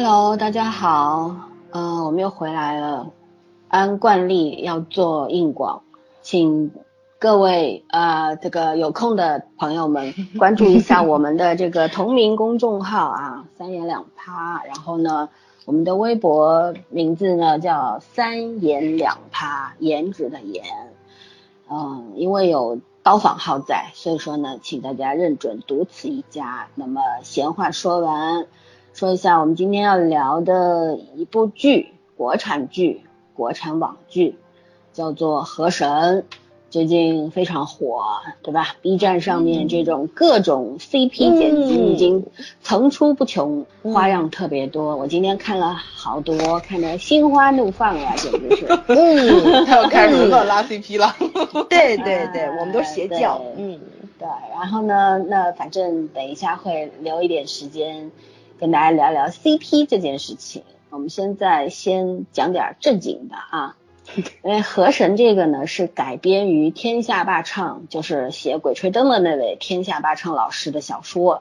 Hello，大家好，呃，我们又回来了。按惯例要做硬广，请各位呃这个有空的朋友们 关注一下我们的这个同名公众号啊，三言两趴。然后呢，我们的微博名字呢叫三言两趴，颜值的颜。嗯，因为有刀坊号在，所以说呢，请大家认准独此一家。那么闲话说完。说一下我们今天要聊的一部剧，国产剧，国产网剧，叫做《河神》，最近非常火，对吧？B 站上面这种各种 CP 剪辑已经层出不穷，花样特别多。我今天看了好多，看得心花怒放呀，简直是。嗯，他要开始乱拉 CP 了。对对对，我们都是邪教。嗯，对。然后呢，那反正等一下会留一点时间。跟大家聊聊 CP 这件事情，我们现在先讲点正经的啊，因为《河神》这个呢是改编于天下霸唱，就是写《鬼吹灯》的那位天下霸唱老师的小说《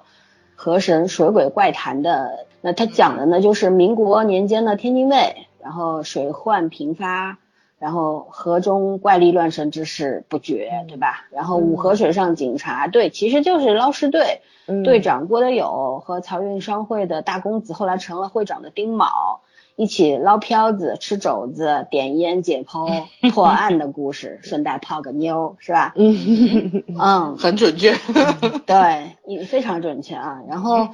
河神水鬼怪谈》的。那他讲的呢就是民国年间的天津卫，然后水患频发。然后河中怪力乱神之事不绝，对吧？然后五河水上警察队其实就是捞尸队，队长郭德友和漕运商会的大公子，后来成了会长的丁卯，一起捞漂子、吃肘子、点烟解剖 破案的故事，顺带泡个妞，是吧？嗯嗯，很准确，对，非常准确啊。然后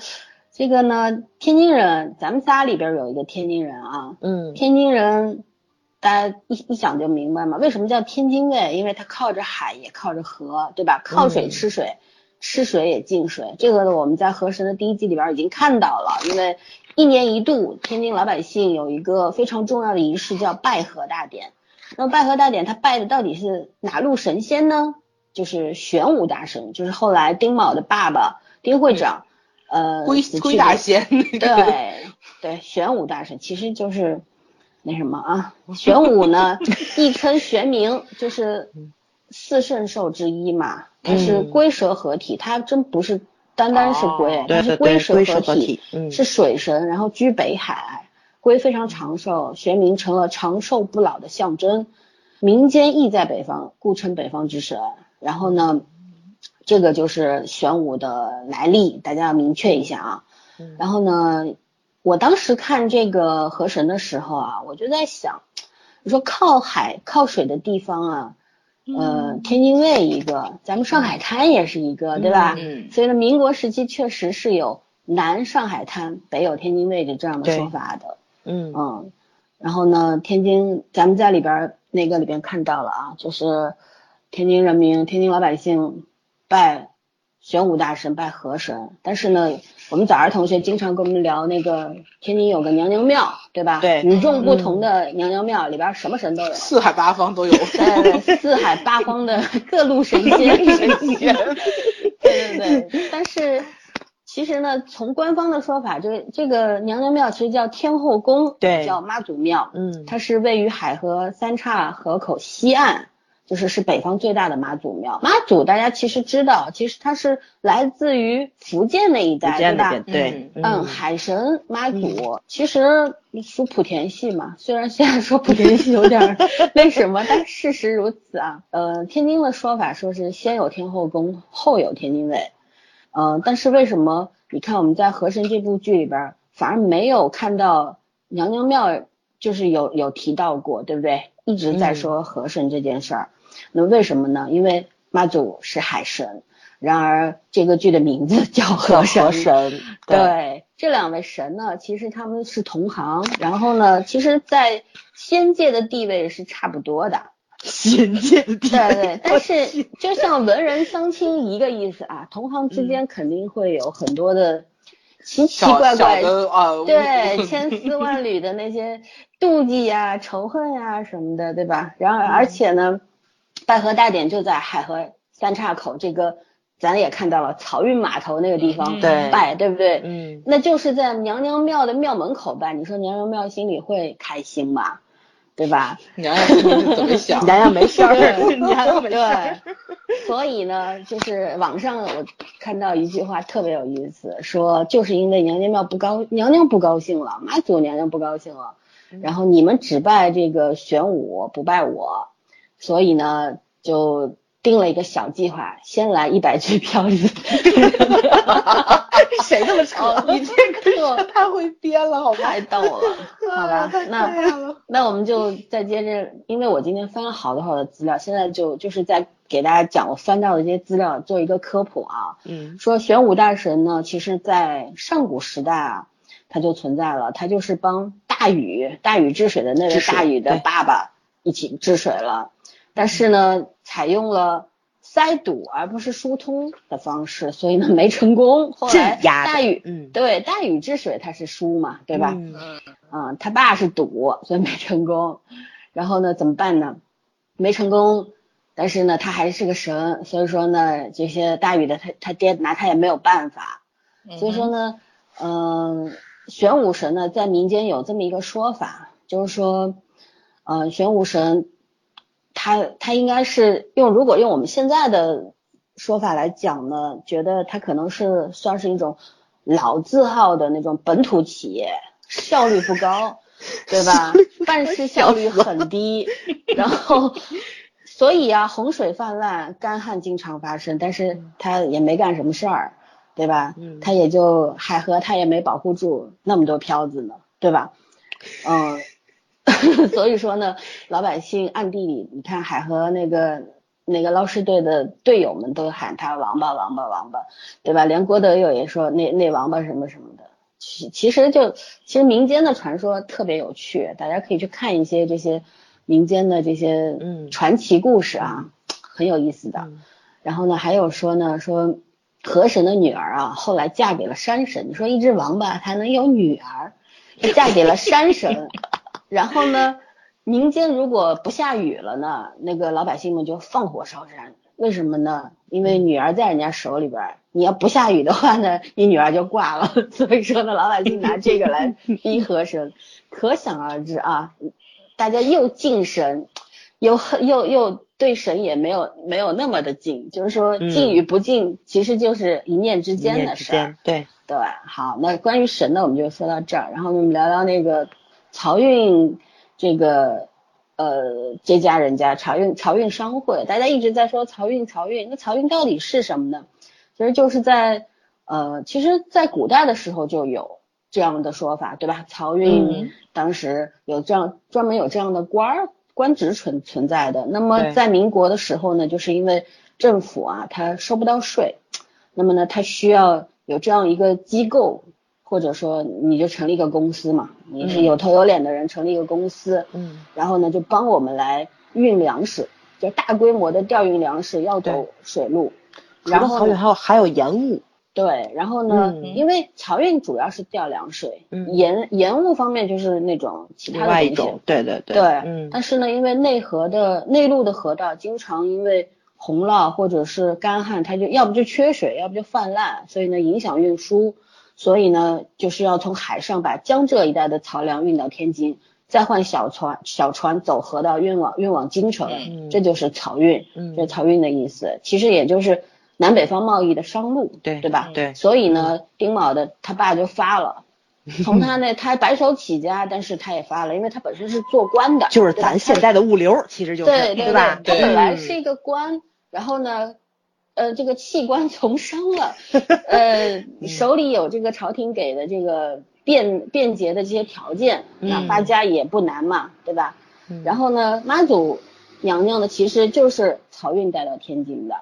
这个呢，天津人，咱们仨里边有一个天津人啊，嗯，天津人。大家一一想就明白嘛，为什么叫天津卫？因为它靠着海，也靠着河，对吧？靠水吃水，吃水也进水。这个呢，我们在河神的第一季里边已经看到了。因为一年一度，天津老百姓有一个非常重要的仪式，叫拜河大典。那么拜河大典，他拜的到底是哪路神仙呢？就是玄武大神，就是后来丁卯的爸爸丁会长，呃，龟龟大仙。对对，玄武大神其实就是。那什么啊，玄武呢，亦称玄冥，就是四圣兽之一嘛。它是龟蛇合体，它真不是单单是龟，它是龟蛇合体，是水神，然后居北海。龟非常长寿，玄冥成了长寿不老的象征。民间亦在北方，故称北方之神。然后呢，这个就是玄武的来历，大家要明确一下啊。然后呢？我当时看这个河神的时候啊，我就在想，你说靠海靠水的地方啊，呃，天津卫一个，咱们上海滩也是一个，对吧？嗯。所以呢，民国时期确实是有南上海滩，北有天津卫的这样的说法的。嗯嗯。然后呢，天津咱们在里边那个里边看到了啊，就是天津人民、天津老百姓拜。玄武大神拜河神，但是呢，我们早儿同学经常跟我们聊那个天津有个娘娘庙，对吧？对，与众不同的娘娘庙里边什么神都有，四海八方都有，对，四海八方的各路神仙，神仙，对对对。但是其实呢，从官方的说法，这这个娘娘庙其实叫天后宫，对，叫妈祖庙，嗯，它是位于海河三岔河口西岸。就是是北方最大的妈祖庙，妈祖大家其实知道，其实它是来自于福建那一带，对吧？对，嗯，海神妈祖其实属莆田系嘛，虽然现在说莆田系有点 那什么，但事实如此啊。呃，天津的说法说是先有天后宫，后有天津卫，嗯，但是为什么你看我们在《和珅》这部剧里边反而没有看到娘娘庙，就是有有提到过，对不对？一直在说和珅这件事儿。那为什么呢？因为妈祖是海神，然而这个剧的名字 叫河神。对，这两位神呢，其实他们是同行，然后呢，其实，在仙界的地位是差不多的。仙界的地位。对对，但是就像文人相亲一个意思啊，同行之间肯定会有很多的奇奇怪怪的啊，对，千丝万缕的那些妒忌呀、仇恨呀什么的，对吧？然而，而且呢。拜河大典就在海河三岔口，这个咱也看到了漕运码头那个地方拜，对不对？嗯，那就是在娘娘庙的庙门口拜。你说娘娘庙心里会开心吗？对吧？娘娘是怎么想？娘娘没事儿，娘娘没事所以呢，就是网上我看到一句话特别有意思，说就是因为娘娘庙不高，娘娘不高兴了，妈祖娘娘不高兴了，然后你们只拜这个玄武，不拜我，所以呢就定了一个小计划，先来一百具飘子。谁这么扯？哦，你这个 太会编了，好吧？太逗了，好吧？那那我们就再接着，因为我今天翻了好多好多资料，现在就就是在给大家讲我翻到的这些资料，做一个科普啊。嗯说玄武大神呢，其实在上古时代啊，他就存在了，他就是帮大禹大禹治水的那位大禹的爸爸一起治水了，但是呢，采用了。塞堵而不是疏通的方式，所以呢没成功。大禹，嗯对大禹治水他是疏嘛，对吧？嗯嗯，他爸是堵，所以没成功。然后呢，怎么办呢？没成功，但是呢，他还是个神，所以说呢，这些大禹的他他爹拿他也没有办法。所以说呢，嗯、玄武神呢，在民间有这么一个说法，就是说，呃，玄武神，他他应该是用如果用我们现在的说法来讲呢，觉得他可能是算是一种老字号的那种本土企业，效率不高，对吧？办事效率很低，然后。所以啊，洪水泛滥，干旱经常发生，但是他也没干什么事儿，对吧？嗯他也就海河，他也没保护住那么多漂子呢，对吧？嗯，所以说呢，老百姓暗地里，你看海河那个那个捞尸队的队友们都喊他王八王八王八，对吧？连郭德友也说那那王八什么什么的。其其实就其实民间的传说特别有趣，大家可以去看一些这些民间的这些嗯传奇故事啊，很有意思的。嗯然后呢，还有说呢，说河神的女儿啊，后来嫁给了山神。你说一只王八它能有女儿，就嫁给了山神。然后呢，民间如果不下雨了呢，那个老百姓们就放火烧山。为什么呢？因为女儿在人家手里边儿，你要不下雨的话呢，你女儿就挂了。所以说呢，老百姓拿这个来逼河神，可想而知啊，大家又敬神，又又又对神也没有没有那么的敬，就是说嗯敬与不敬，其实就是一念之间的事儿。对，对，好，那关于神呢，我们就说到这儿，然后我们聊聊那个漕运这个呃这家人家漕运漕运商会，大家一直在说漕运漕运，那漕运到底是什么呢？其实就是在呃，其实，在古代的时候就有这样的说法，对吧？漕运、嗯当时有这样专门有这样的官儿官职存存在的。那么在民国的时候呢，就是因为政府啊，它收不到税，那么呢，它需要有这样一个机构，或者说你就成立一个公司嘛，你是有头有脸的人成立一个公司，嗯然后呢就帮我们来运粮食，就大规模的调运粮食要走水路，然后呢还有还有盐务，对，然后呢，嗯因为漕运主要是调粮水，嗯盐盐务方面就是那种其他的一种，对对对，对，嗯。但是呢，因为内河的内陆的河道经常因为洪涝或者是干旱，它就要不就缺水，要不就泛滥，所以呢影响运输，所以呢就是要从海上把江浙一带的漕粮运到天津，再换小船小船走河道运往运往京城，嗯这就是漕运，嗯这漕运的意思，其实也就是南北方贸易的商路，对对吧？对所以呢，丁卯的他爸就发了。从他那，他白手起家，但是他也发了，因为他本身是做官的，就是咱现在的物流，其实就是对对吧？他本来是一个官，然后呢，呃，这个弃官 从商了，呃，手里有这个朝廷给的这个便便捷的这些条件，那嗯发家也不难嘛，对吧？嗯然后呢，妈祖娘娘呢，其实就是漕运带到天津的，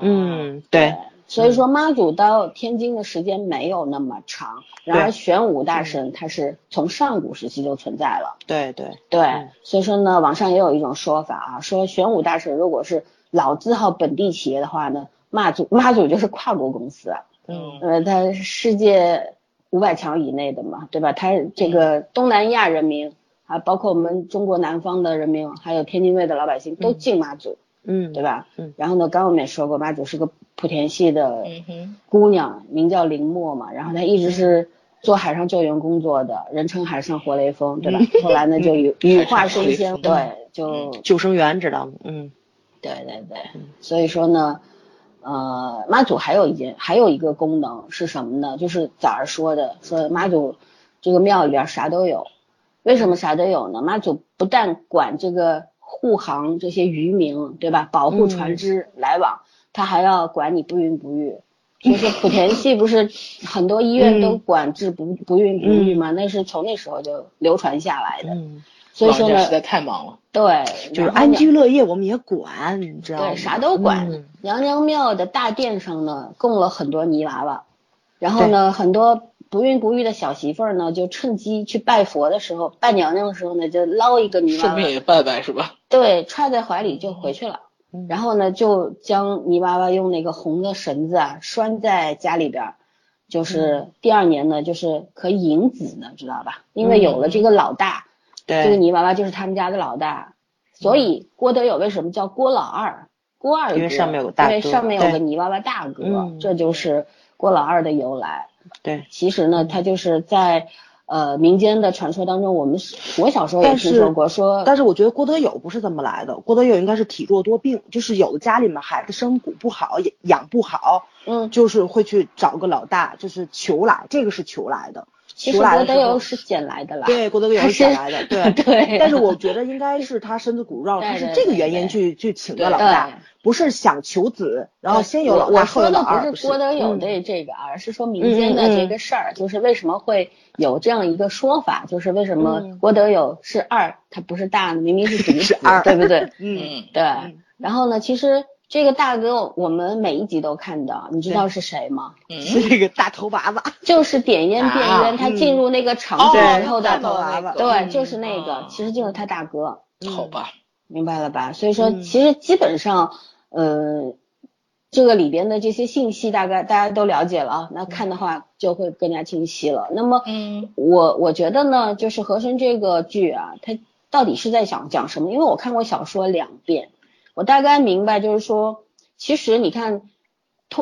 嗯，对，所以说妈祖到天津的时间没有那么长，然而玄武大神他是从上古时期就存在了。对对，对，嗯所以说呢，网上也有一种说法啊，说玄武大神如果是老字号本地企业的话呢，妈祖 妈祖就是跨国公司，嗯呃，它世界五百强以内的嘛，对吧？它这个东南亚人民，啊包括我们中国南方的人民，还有天津卫的老百姓都敬妈祖，嗯，对吧？嗯然后呢，刚刚我们也说过，妈祖是个莆田系的姑娘，名叫林默嘛，然后她一直是做海上救援工作的，人称海上活雷锋，对吧？后来呢就羽羽化升仙，对，就救生员知道吗？嗯，对对对，所以说呢，呃，妈祖还有一件还有一个功能是什么呢？就是早上说的，说妈祖这个庙里边啥都有，为什么啥都有呢？妈祖不但管这个护航这些渔民，对吧？保护船只来往，他还要管你不孕不育。就是 莆田系不是很多医院都管制不不孕不育吗？那是从那时候就流传下来的。所以说呢，实在太忙了。对，就是安居乐业我们也管，你知道吗？对，啥都管。娘娘庙的大殿上呢，供了很多泥娃娃，然后呢，很多不孕不育的小媳妇儿呢，就趁机去拜佛的时候，拜娘娘的时候呢，就捞一个泥娃娃，顺便也拜拜是吧？对，揣在怀里就回去了。然后呢，就将泥娃娃用那个红的绳子啊拴在家里边，就是第二年呢，就是可以引子的，知道吧？因为有了这个老大，对，这个泥娃娃就是他们家的老大，所以郭德友为什么叫郭老二？郭二哥，因为上面有个大哥，因为上面有个泥娃娃大哥，这就是郭老二的由来。对，其实呢，他就是在。呃，民间的传说当中，我们我小时候也听说过，说，但是我觉得郭德友不是这么来的，郭德友应该是体弱多病，就是有的家里面孩子生骨不好，养不好，嗯，就是会去找个老大，就是求来，这个是求来的。其实郭德友是捡来的啦，对，郭德友是捡来的，对对。但是我觉得应该是他身子骨肉，他是这个原因去去请的老大，不是想求子，然后先有老大后有老二。不是郭德友的这个，而是说民间的这个事儿，就是为什么会有这样一个说法，就是为什么郭德友是二，他不是大呢？明明是嫡 子，对不对？嗯，对。然后呢，其实。这个大哥，我们每一集都看到，你知道是谁吗？是那个大头娃娃，就是点烟变冤，他进入那个场子之后的大头娃娃，对，就是那个，其实就是他大哥。好吧，明白了吧？所以说，其实基本上，呃，这个里边的这些信息大概大家都了解了啊，那看的话就会更加清晰了。那么，嗯，我我觉得呢，就是和珅这个剧啊，他到底是在讲讲什么？因为我看过小说两遍。我大概明白，就是说，其实你看，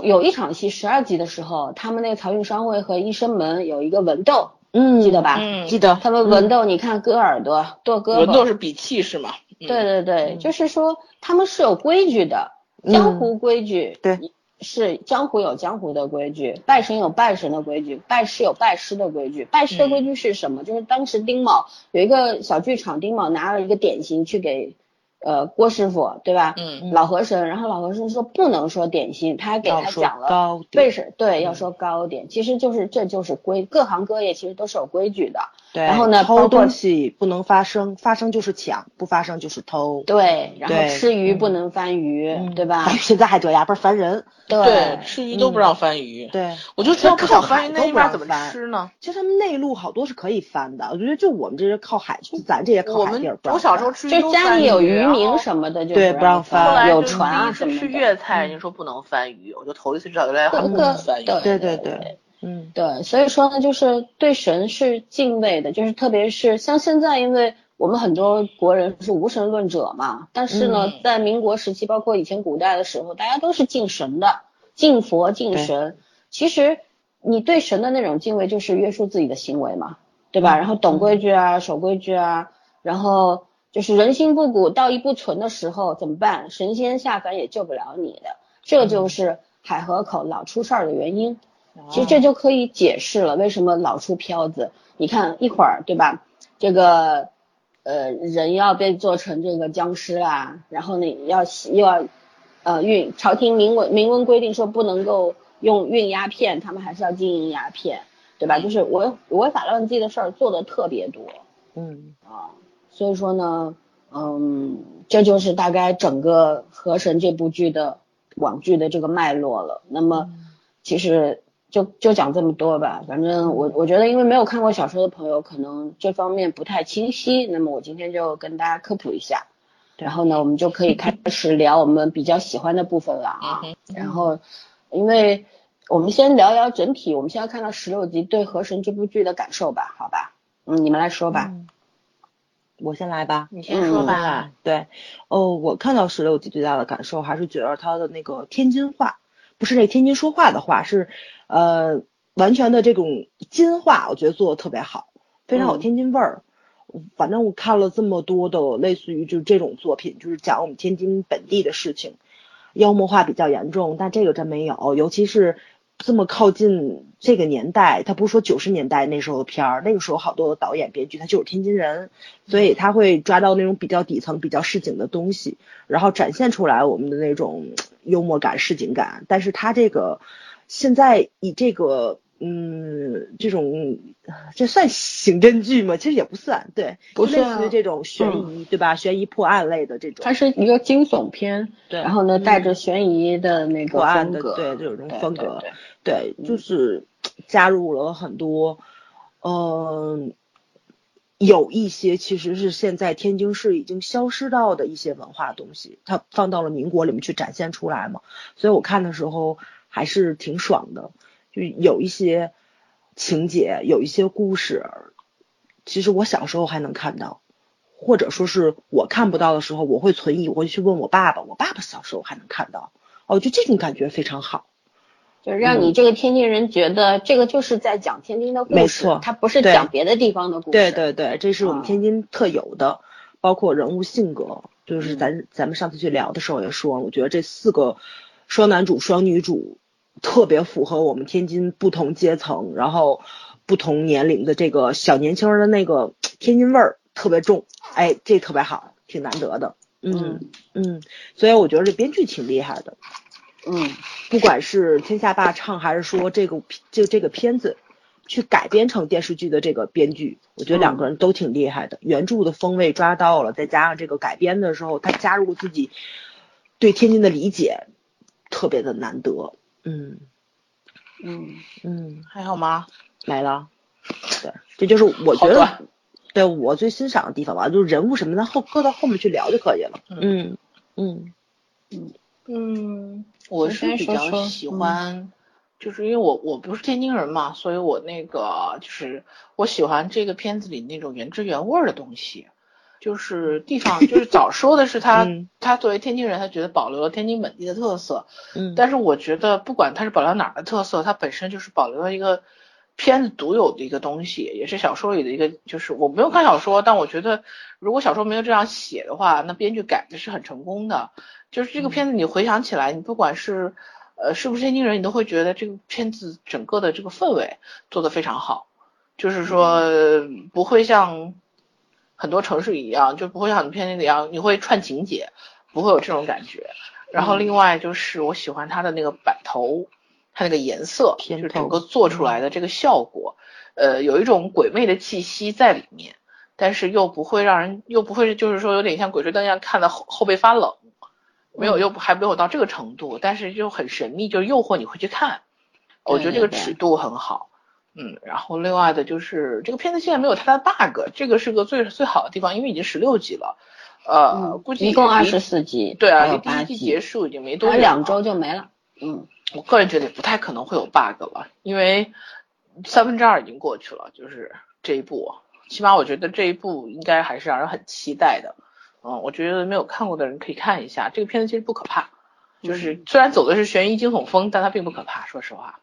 有一场戏十二集的时候，他们那个漕运商会和医生们有一个文斗，嗯，记得吧？嗯，记得。他们文斗，你看割耳朵、剁胳膊。文斗是比气势嘛？对对对，就是说他们是有规矩的，江湖规矩。对，是江湖有江湖的规矩，拜神有拜神的规矩，拜师有拜师的规矩。拜师的规矩是什么？就是当时丁卯有一个小剧场，丁卯拿了一个点心去给。呃，郭师傅对吧？嗯，老和珅，然后老和珅说不能说点心，他还给他讲了为什对要说糕点，其实就是这就是规，各行各业其实都是有规矩的。对，然后呢，偷东西不能发生，发生就是抢，不发生就是偷。对，然后吃鱼不能翻鱼，对吧？现在还这样，不是烦人。对，吃鱼都不让翻鱼。对，我就道靠翻鱼那一边怎么吃呢？其实他们内陆好多是可以翻的，我觉得就我们这些靠海，就咱这些靠海地儿，我小时候吃鱼就家里有渔民什么的，就对不让翻。有船啊什么的。吃粤菜，人家说不能翻鱼，我就头一次知道原来还不能翻鱼。对对对。嗯，对，所以说呢，就是对神是敬畏的，就是特别是像现在，因为我们很多国人是无神论者嘛，但是呢，在民国时期，包括以前古代的时候，大家都是敬神的，敬佛敬神。其实你对神的那种敬畏，就是约束自己的行为嘛，对吧？然后懂规矩啊，守规矩啊，然后就是人心不古，道义不存的时候怎么办？神仙下凡也救不了你的，这就是海河口老出事儿的原因。其实这就可以解释了为什么老出飘子。你看一会儿，对吧？这个呃人要被做成这个僵尸啦，然后呢要又要呃运朝廷明文明文规定说不能够用运鸦片，他们还是要经营鸦片，对吧？就是违违法乱纪的事儿做的特别多。嗯啊，所以说呢，嗯，这就是大概整个《河神》这部剧的网剧的这个脉络了。那么其实。就就讲这么多吧，反正我我觉得，因为没有看过小说的朋友，可能这方面不太清晰。那么我今天就跟大家科普一下，然后呢，我们就可以开始聊我们比较喜欢的部分了啊。然后，因为我们先聊聊整体，我们先要看到十六集对《河神》这部剧的感受吧，好吧？嗯，你们来说吧。我先来吧。你先说吧。对，哦，我看到十六集最大的感受还是觉得他的那个天津话。不是那天津说话的话，是，呃，完全的这种金话，我觉得做的特别好，非常有天津味儿。反正我看了这么多的类似于就是这种作品，就是讲我们天津本地的事情，妖魔化比较严重，但这个真没有，尤其是这么靠近这个年代，他不是说九十年代那时候的片儿，那个时候好多的导演编剧他就是天津人，所以他会抓到那种比较底层、比较市井的东西，然后展现出来我们的那种幽默感、市井感。但是他这个现在以这个。嗯，这种这算刑侦剧吗？其实也不算，对，不是类似于这种悬疑，对吧？悬疑破案类的这种。它是一个惊悚片，对，然后呢，带着悬疑的那个风格，对，这种风格，对，就是加入了很多，嗯，有一些其实是现在天津市已经消失到的一些文化东西，它放到了民国里面去展现出来嘛，所以我看的时候还是挺爽的。就有一些情节，有一些故事，其实我小时候还能看到，或者说是我看不到的时候，我会存疑，我会去问我爸爸，我爸爸小时候还能看到，哦，就这种感觉非常好，就是让你这个天津人觉得这个就是在讲天津的故事，没错，它不是讲别的地方的故事，对对对，这是我们天津特有的，包括人物性格，就是咱咱们上次去聊的时候也说，我觉得这四个双男主双女主。特别符合我们天津不同阶层，然后不同年龄的这个小年轻人的那个 天津味儿特别重，哎，这特别好，挺难得的，嗯嗯，所以我觉得这编剧挺厉害的，嗯，不管是天下霸唱还是说这个就这个片子去改编成电视剧的这个编剧，我觉得两个人都挺厉害的，原著的风味抓到了，再加上这个改编的时候他加入自己对天津的理解，特别的难得。嗯，嗯嗯，还好吗？没了。对，这就是我觉得，对我最欣赏的地方吧，就是人物什么的后搁到后面去聊就可以了。嗯嗯嗯嗯，我是比较喜欢，就是因为我我不是天津人嘛，所以我那个就是我喜欢这个片子里那种原汁原味的东西。就是地方，就是早说的是他，他作为天津人，他觉得保留了天津本地的特色。嗯，但是我觉得不管他是保留哪儿的特色，它本身就是保留了一个片子独有的一个东西，也是小说里的一个。就是我没有看小说，但我觉得如果小说没有这样写的话，那编剧改的是很成功的。就是这个片子你回想起来，你不管是呃是不是天津人，你都会觉得这个片子整个的这个氛围做得非常好，就是说不会像。很多城市一样，就不会像很多片里一样，你会串情节，不会有这种感觉。然后另外就是我喜欢它的那个版头，它那个颜色，就是整个做出来的这个效果，呃，有一种鬼魅的气息在里面，但是又不会让人，又不会就是说有点像《鬼吹灯》一样看到后后背发冷，没有，又还没有到这个程度，但是就很神秘，就诱惑你会去看。我觉得这个尺度很好。嗯，然后另外的就是这个片子现在没有太大 bug，这个是个最最好的地方，因为已经十六集了，呃，估计一共二十四集，对啊，离第一季结束已经没多两周就没了。嗯，我个人觉得不太可能会有 bug 了，因为三分之二已经过去了，就是这一部，起码我觉得这一部应该还是让人很期待的。嗯，我觉得没有看过的人可以看一下，这个片子其实不可怕，就是虽然走的是悬疑惊悚风，但它并不可怕，说实话。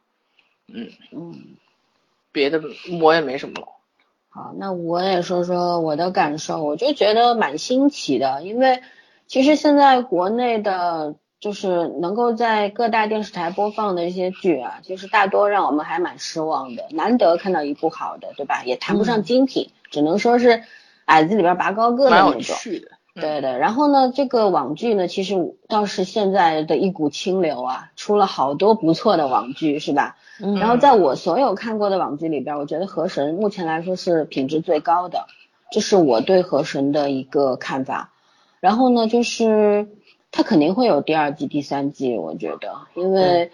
嗯嗯。别的我也没什么了。好，那我也说说我的感受，我就觉得蛮新奇的，因为其实现在国内的，就是能够在各大电视台播放的一些剧啊，其实大多让我们还蛮失望的，难得看到一部好的，对吧？也谈不上精品，只能说是矮子里边拔高个的那种。对对，然后呢，这个网剧呢，其实倒是现在的一股清流啊，出了好多不错的网剧，是吧？嗯。然后在我所有看过的网剧里边，我觉得河神目前来说是品质最高的，这是我对河神的一个看法。然后呢，就是它肯定会有第二季、第三季，我觉得，因为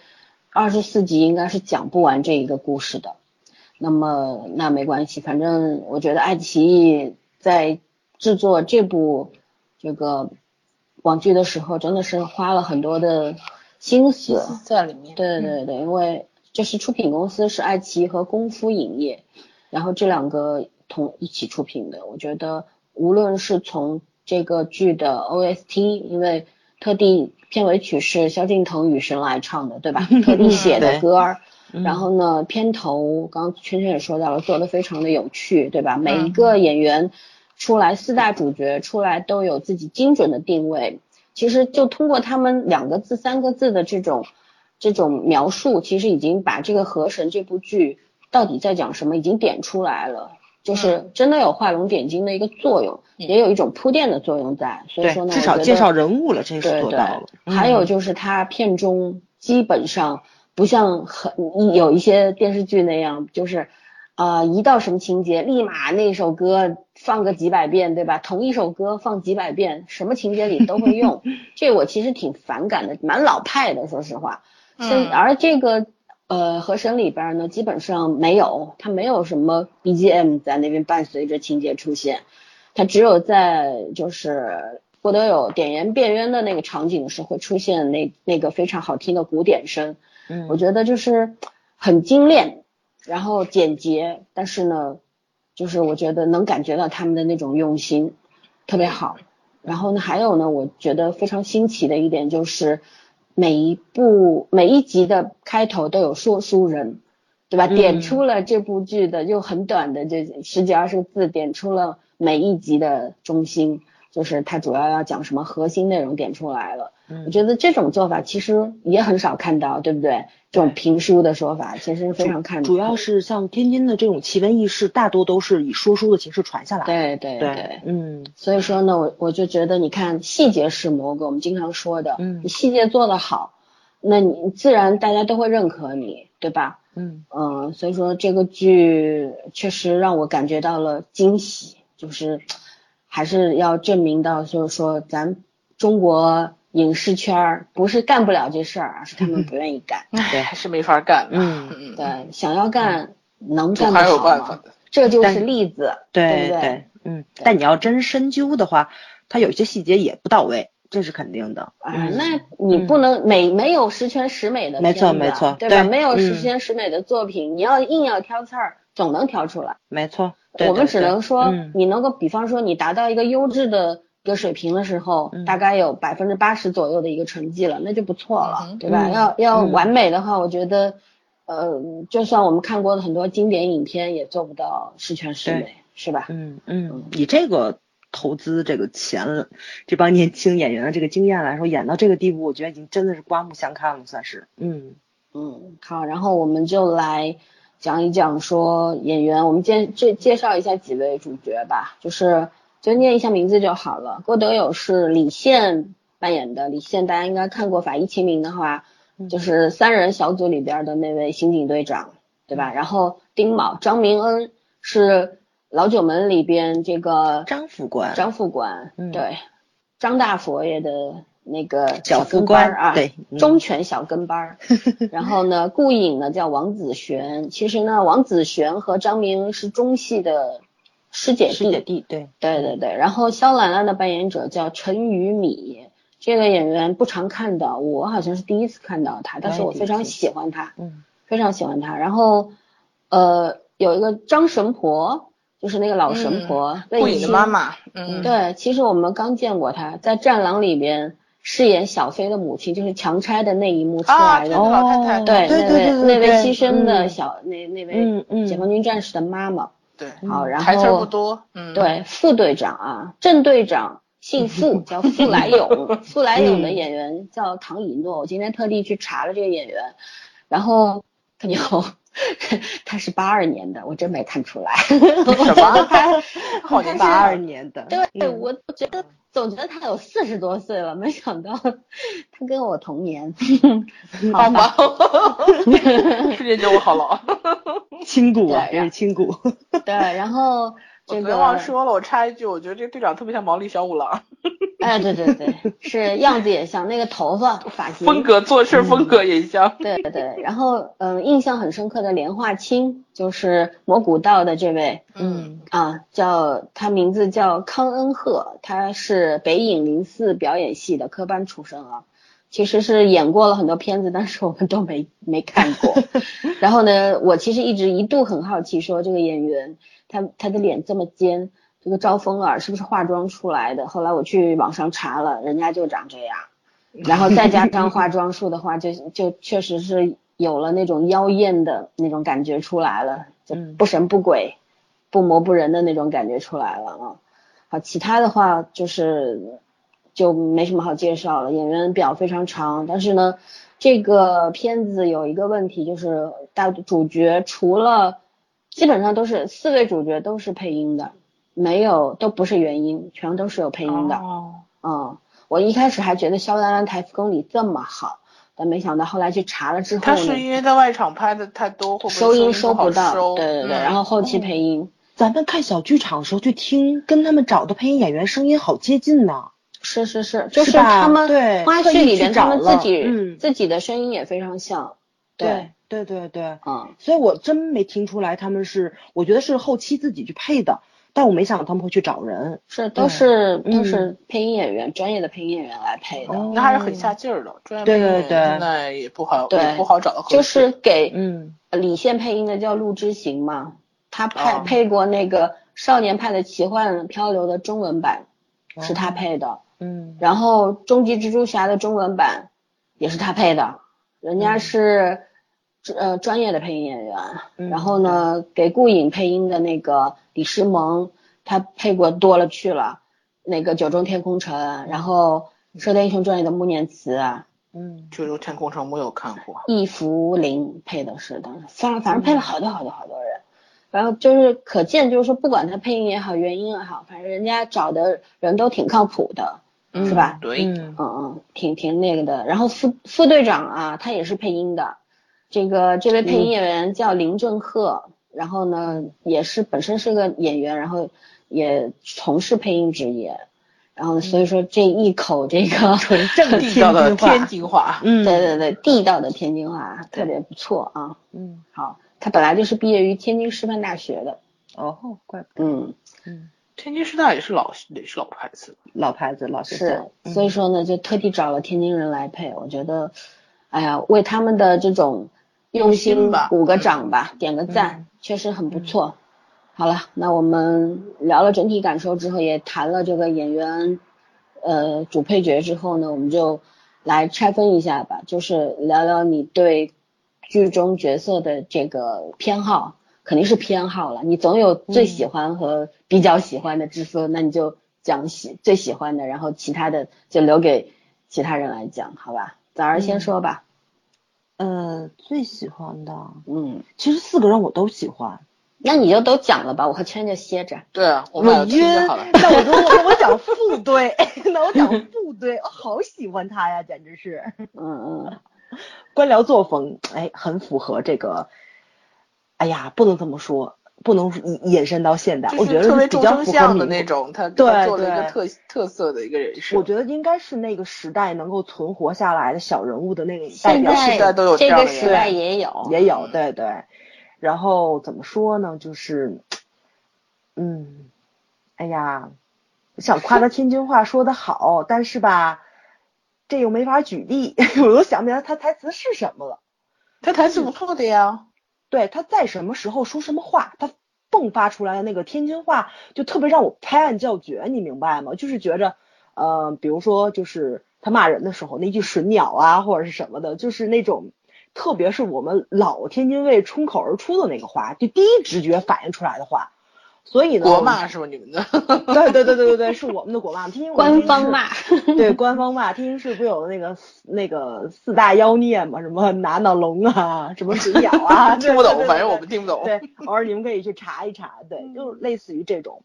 二十四集应该是讲不完这一个故事的。那么那没关系，反正我觉得爱奇艺在制作这部。这个网剧的时候真的是花了很多的心思在里面。对对对，因为就是出品公司是爱奇艺和功夫影业，然后这两个同一起出品的。我觉得无论是从这个剧的 OST，因为特地片尾曲是萧敬腾与神来唱的，对吧？特地写的歌儿，然后呢，片头刚刚圈圈也说到了，做的非常的有趣，对吧？每一个演员出来，四大主角出来都有自己精准的定位。其实就通过他们两个字、三个字的这种这种描述，其实已经把这个《河神》这部剧到底在讲什么已经点出来了。就是真的有画龙点睛的一个作用，也有一种铺垫的作用在。所以说呢，至少介绍人物了，这是做到了。还有就是它片中基本上不像很有一些电视剧那样，就是啊一到什么情节，立马那首歌放个几百遍，对吧？同一首歌放几百遍，什么情节里都会用。这我其实挺反感的，蛮老派的，说实话。嗯。而这个。呃，和神里边呢，基本上没有，它没有什么 BGM 在那边伴随着情节出现，它只有在就是郭德友点烟变冤的那个场景时会出现那那个非常好听的鼓点声，嗯，我觉得就是很精炼，然后简洁，但是呢，就是我觉得能感觉到他们的那种用心，特别好。然后呢，还有呢，我觉得非常新奇的一点就是。每一部每一集的开头都有说书人，对吧？点出了这部剧的就很短的这十几二十个字，点出了每一集的中心，就是他主要要讲什么核心内容，点出来了。嗯我觉得这种做法其实也很少看到，对不对？这种评书的说法其实非常看主要是像天津的这种奇闻异事，大多都是以说书的形式传下来。对对对，嗯。所以说呢，我我就觉得，你看细节是魔鬼，我们经常说的，嗯，你细节做得好，那你自然大家都会认可你，对吧？嗯嗯，所以说这个剧确实让我感觉到了惊喜，就是还是要证明到，就是说咱中国。影视圈儿不是干不了这事儿，而是他们不愿意干，对，还是没法干。嗯嗯，对，想要干能干得好吗？这就是例子，对不对？嗯，但你要真深究的话，它有些细节也不到位，这是肯定的。啊，那你不能没没有十全十美的没错没错，对吧？没有十全十美的作品，你要硬要挑刺儿，总能挑出来。没错，我们只能说，你能够，比方说你达到一个优质的。一个水平的时候，大概有百分之八十左右的一个成绩了，那就不错了，对吧？要要完美的话，我觉得，呃，就算我们看过的很多经典影片，也做不到十全十美，是吧？嗯嗯，以这个投资这个钱，这帮年轻演员的这个经验来说，演到这个地步，我觉得已经真的是刮目相看了，算是。嗯嗯，好，然后我们就来讲一讲说演员，我们介介介绍一下几位主角吧，就是。就念一下名字就好了。郭德友是李现扮演的，李现大家应该看过《法医秦明》的话，就是三人小组里边的那位刑警队长，对吧？然后丁卯张明恩是老九门里边这个张副官，张副官，对，张大佛爷的那个小跟班啊，对，忠犬小跟班。然后呢，顾影呢叫王子璇，其实呢，王子璇和张明恩是中戏的。师姐弟，师姐弟，对，对对对。然后肖兰兰的扮演者叫陈雨米，这个演员不常看到，我好像是第一次看到他，但是我非常喜欢他，嗯，非常喜欢他。然后，呃，有一个张神婆，就是那个老神婆，顾影的妈妈，嗯，对，其实我们刚见过她，在《战狼》里边饰演小飞的母亲，就是强拆的那一幕出来的，哦，对，那位那位牺牲的小那那位解放军战士的妈妈。对，好，然后台词不多，嗯，对，副队长啊，正队长姓傅，叫傅来勇，傅来勇的演员叫唐以诺，我今天特地去查了这个演员，然后他牛，他是八二年的，我真没看出来，什么？好像 八二年的，对，我觉得。总觉得他有四十多岁了，没想到他跟我同年，好吧，瞬间觉得我好老，亲骨啊，也是亲骨。对，然后这个忘说了，我插一句，我觉得这个队长特别像毛利小五郎。哎，对对对，是样子也像，那个头发发型，风格做事风格也像。对对，然后嗯，印象很深刻的连化清，就是魔古道的这位，嗯啊，叫他名字叫康恩赫，他是北影零四表演系的科班出身啊，其实是演过了很多片子，但是我们都没没看过。然后呢，我其实一直一度很好奇，说这个演员他他的脸这么尖。这个招风耳是不是化妆出来的？后来我去网上查了，人家就长这样，然后再加上化妆术的话，就就确实是有了那种妖艳的那种感觉出来了，就嗯不神不鬼、不魔不人的那种感觉出来了啊。好，其他的话就是就没什么好介绍了，演员表非常长，但是呢，这个片子有一个问题，就是大主角除了基本上都是四位主角都是配音的，没有都不是原音，全都是有配音的。哦，嗯，我一开始还觉得肖丹兰台词功底这么好，但没想到后来去查了之后他是，因为在外场拍的太多，会不会收音收不到，收对对对，嗯然后后期配音。咱们看小剧场的时候去听，跟他们找的配音演员声音好接近呢。是是是，就是他们对花絮里面他们自己、嗯自己的声音也非常像，对，对对对对，嗯，所以我真没听出来他们是，我觉得是后期自己去配的，但我没想到他们会去找人。是都是嗯。都是配音演员，专业的配音演员来配的，哦那还是很下劲儿的，专业对配音演员对对现在也不好，对也不好找到。就是给嗯。李现配音的叫陆之行嘛，他配、哦。配过那个《少年派的奇幻漂流》的中文版，是他配的。嗯。然后《终极蜘蛛侠》的中文版也是他配的，人家是、呃专业的配音演员。嗯然后呢，给顾影配音的那个李诗萌，他配过多了去了，那个《九州天空城》，然后《射雕英雄传》里的穆念慈，嗯《九州天空城》我有看过，易福林配的是，当时反正反正配了好多好多好多人。然后就是可见，就是说不管他配音也好，原音也好，反正人家找的人都挺靠谱的，是吧？对，嗯嗯嗯，挺挺那个的。然后副副队长啊，他也是配音的。这个这位配音演员叫林正赫，然后呢也是本身是个演员，然后也从事配音职业。然后，所以说这一口这个 纯正地道的天津话。嗯对对对地道的天津话特别不错啊。嗯好，他本来就是毕业于天津师范大学的。哦，怪不得嗯，嗯天津师大也是老也是老牌子，老牌子老学是所以说呢，就特地找了天津人来配，我觉得，哎呀，为他们的这种用用心心吧鼓个掌吧，点个赞，嗯。确实很不错。好了，那我们聊了整体感受之后，也谈了这个演员，呃，主配角之后呢，我们就来拆分一下吧，就是聊聊你对剧中角色的这个偏好，肯定是偏好了，你总有最喜欢和比较喜欢的之分，那你就讲喜最喜欢的，然后其他的就留给其他人来讲，好吧？早儿先说吧，呃最喜欢的，嗯，其实四个人我都喜欢。那你就都讲了吧，我和圈就歇着。对啊，我晕。那我就 那我讲副队，那我讲副队，我好喜欢他呀，简直是嗯嗯，官僚作风，哎，很符合这个。哎呀，不能这么说，不能引引申到现代，我觉得比较符合的那种，他对做了一个特特色的一个人设。我觉得应该是那个时代能够存活下来的小人物的那个代表现在时代都有这个时代也有，也有，对对。然后怎么说呢？就是，嗯，哎呀，想夸他天津话说的好，但是吧，这又没法举例，我都想不起来他台词是什么了。他台词不错的呀，对，他在什么时候说什么话，他迸发出来的那个天津话，就特别让我拍案叫绝，你明白吗？就是觉着，呃，比如说，就是他骂人的时候那句“损鸟”啊，或者是什么的，就是那种，特别是我们老天津卫冲口而出的那个话，就第一直觉反映出来的话。所以呢，国骂是吧？你们的 对对对对对对，是我们的国骂，天津官方骂，对，官方骂天津市不有那个那个四大妖孽嘛，什么拿拿龙啊，什么水鸟啊，听不懂，反正我们听不懂。对，偶尔你们可以去查一查，对，就类似于这种，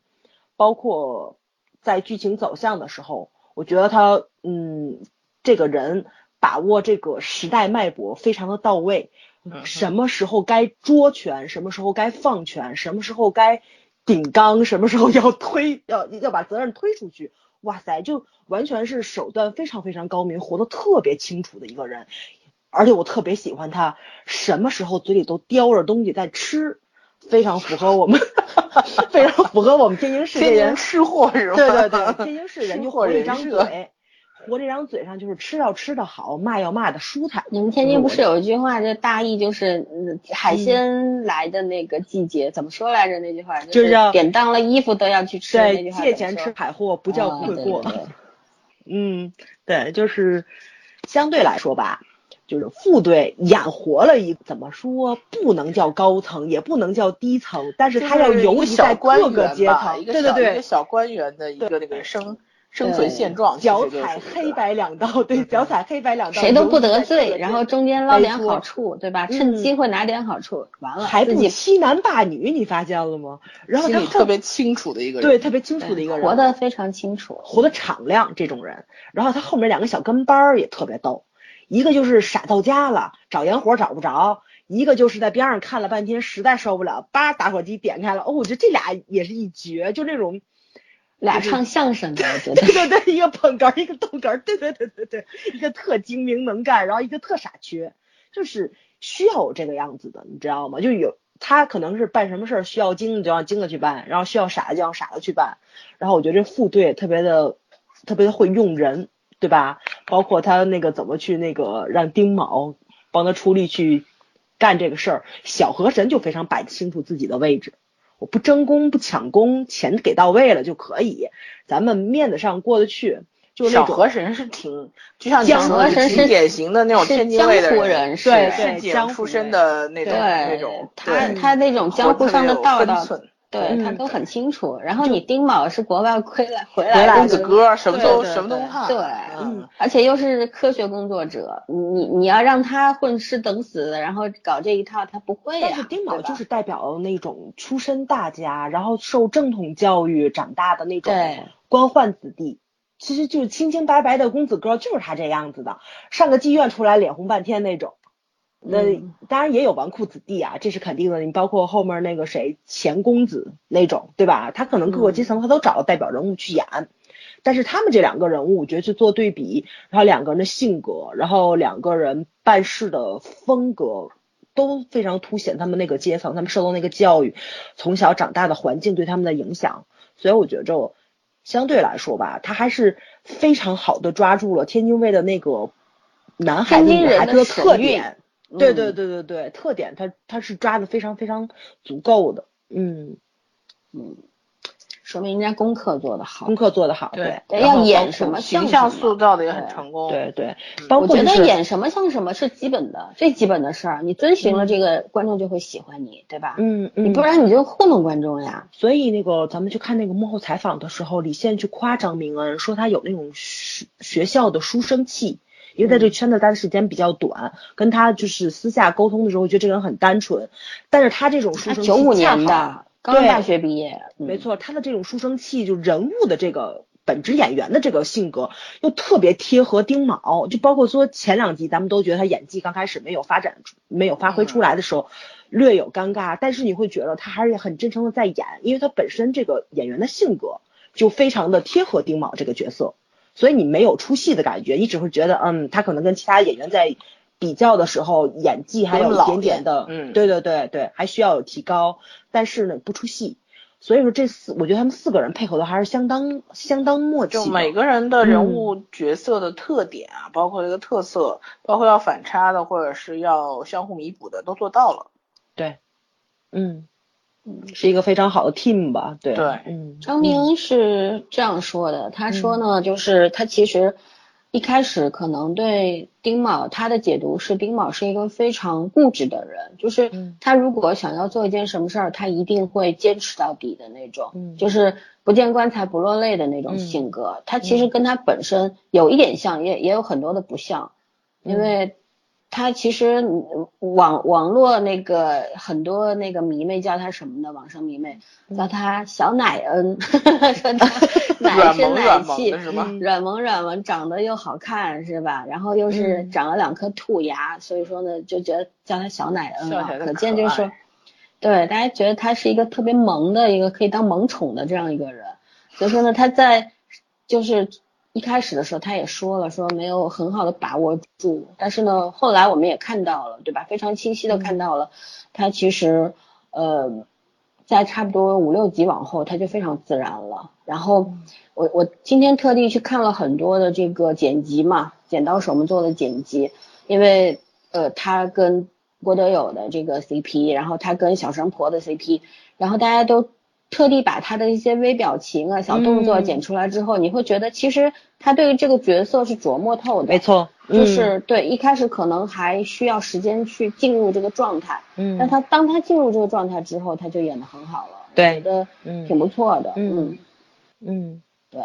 包括在剧情走向的时候，我觉得他嗯，这个人把握这个时代脉搏非常的到位，嗯什么时候该捉拳，什么时候该放拳，什么时候该顶缸，什么时候要推，要要把责任推出去。哇塞，就完全是手段非常非常高明，活得特别清楚的一个人，而且我特别喜欢他，什么时候嘴里都叼着东西在吃，非常符合我们，非常符合我们天津市人天津。吃货是吧？对对对，天津市人就吃货活这张嘴，活这张嘴上就是吃要吃的好，骂要骂的舒坦。你们天津不是有一句话，就大意就是嗯海鲜来的那个季节，怎么说来着？那句话就是叫典当了衣服都要去吃。那对，句话借钱吃海货不叫啊罪过。对对对 嗯，对，就是相对来说吧，就是副队养活了一怎么说不能叫高层，也不能叫低层，但是他要游离在各个阶层，对对对，一个小官员的一个那个生。生存现状，脚踩黑白两道，对，脚踩黑白两道，谁都不得罪，然后中间捞点好处，对吧？趁机会拿点好处，完了还不欺男霸女，你发现了吗？然后他特别清楚的一个人，对，特别清楚的一个人，活得非常清楚，活得敞亮这种人。然后他后面两个小跟班儿也特别逗，一个就是傻到家了，找烟火找不着；一个就是在边上看了半天，实在受不了，叭打火机点开了。哦，我觉得这俩也是一绝，就那种。俩唱相声的，我觉得 对对对，一个捧哏，一个逗哏，对对对对对，一个特精明能干，然后一个特傻缺，就是需要有这个样子的，你知道吗？就有他可能是办什么事儿需要精的就让精的去办，然后需要傻的就让傻的去办，然后我觉得这副队特别的特别的会用人，对吧？包括他那个怎么去那个让丁卯帮他出力去干这个事儿，小河神就非常摆清楚自己的位置。我不争功不抢功，钱给到位了就可以，咱们面子上过得去。就小河神是挺，就像江河神是典型的那种天津卫的人，对对，江出身的那种那种，他他那种江湖上的道道。对他都很清楚，然后你丁卯是国外回来回来公子哥，什么都什么都怕，对，嗯，而且又是科学工作者，你你要让他混吃等死，然后搞这一套，他不会但是丁卯就是代表那种出身大家，然后受正统教育长大的那种官宦子弟，其实就是清清白白的公子哥，就是他这样子的，上个妓院出来脸红半天那种。那当然也有纨绔子弟啊，这是肯定的。你包括后面那个谁钱公子那种，对吧？他可能各个阶层他都找了代表人物去演，但是他们这两个人物，我觉得去做对比，然后两个人的性格，然后两个人办事的风格都非常凸显他们那个阶层，他们受到那个教育，从小长大的环境对他们的影响。所以我觉着相对来说吧，他还是非常好的抓住了天津卫的那个男孩子女孩子的特点。对对对对对，特点他他是抓的非常非常足够的，嗯嗯，说明人家功课做得好，功课做得好，对，要演什么形象塑造的也很成功，对对，包括我觉得演什么像什么是基本的，最基本的事儿，你遵循了这个，观众就会喜欢你，对吧？嗯嗯，你不然你就糊弄观众呀。所以那个咱们去看那个幕后采访的时候，李现去夸张明恩，说他有那种学学校的书生气。因为在这圈子待的时间比较短，跟他就是私下沟通的时候，我觉得这个人很单纯。但是他这种书生气，九五年的，刚大学毕业，没错，他的这种书生气，就人物的这个本职演员的这个性格，又特别贴合丁卯。就包括说前两集，咱们都觉得他演技刚开始没有发展，没有发挥出来的时候，略有尴尬。但是你会觉得他还是很真诚的在演，因为他本身这个演员的性格就非常的贴合丁卯这个角色。所以你没有出戏的感觉，你只会觉得，嗯，他可能跟其他演员在比较的时候，演技还有一点点的，嗯，对对对对，还需要有提高，但是呢，不出戏。所以说这四，我觉得他们四个人配合的还是相当相当默契。就每个人的人物角色的特点啊，包括这个特色，包括要反差的或者是要相互弥补的，都做到了。对，嗯。是一个非常好的 team 吧？对对，嗯，张明是这样说的，他说呢，就是他其实一开始可能对丁卯他的解读是丁卯是一个非常固执的人，就是他如果想要做一件什么事儿，他一定会坚持到底的那种，就是不见棺材不落泪的那种性格。他其实跟他本身有一点像，也也有很多的不像，因为。他其实网网络那个很多那个迷妹叫他什么的，网上迷妹叫他小奶恩，说他 奶声奶气，软萌软萌，长得又好看是吧？然后又是长了两颗兔牙，所以说呢就觉得叫他小奶恩了，可见就是说，对大家觉得他是一个特别萌的一个可以当萌宠的这样一个人，所以说呢他在就是。一开始的时候，他也说了，说没有很好的把握住，但是呢，后来我们也看到了，对吧？非常清晰的看到了，他其实，呃，在差不多五六集往后，他就非常自然了。然后我我今天特地去看了很多的这个剪辑嘛，剪刀手们做的剪辑，因为呃，他跟郭德友的这个 CP，然后他跟小神婆的 CP，然后大家都。特地把他的一些微表情啊、小动作嗯剪出来之后，你会觉得其实他对于这个角色是琢磨透的。没错，就是对一开始可能还需要时间去进入这个状态，嗯，但他当他进入这个状态之后，他就演得很好了，对我觉得嗯挺不错的。嗯嗯，嗯，对，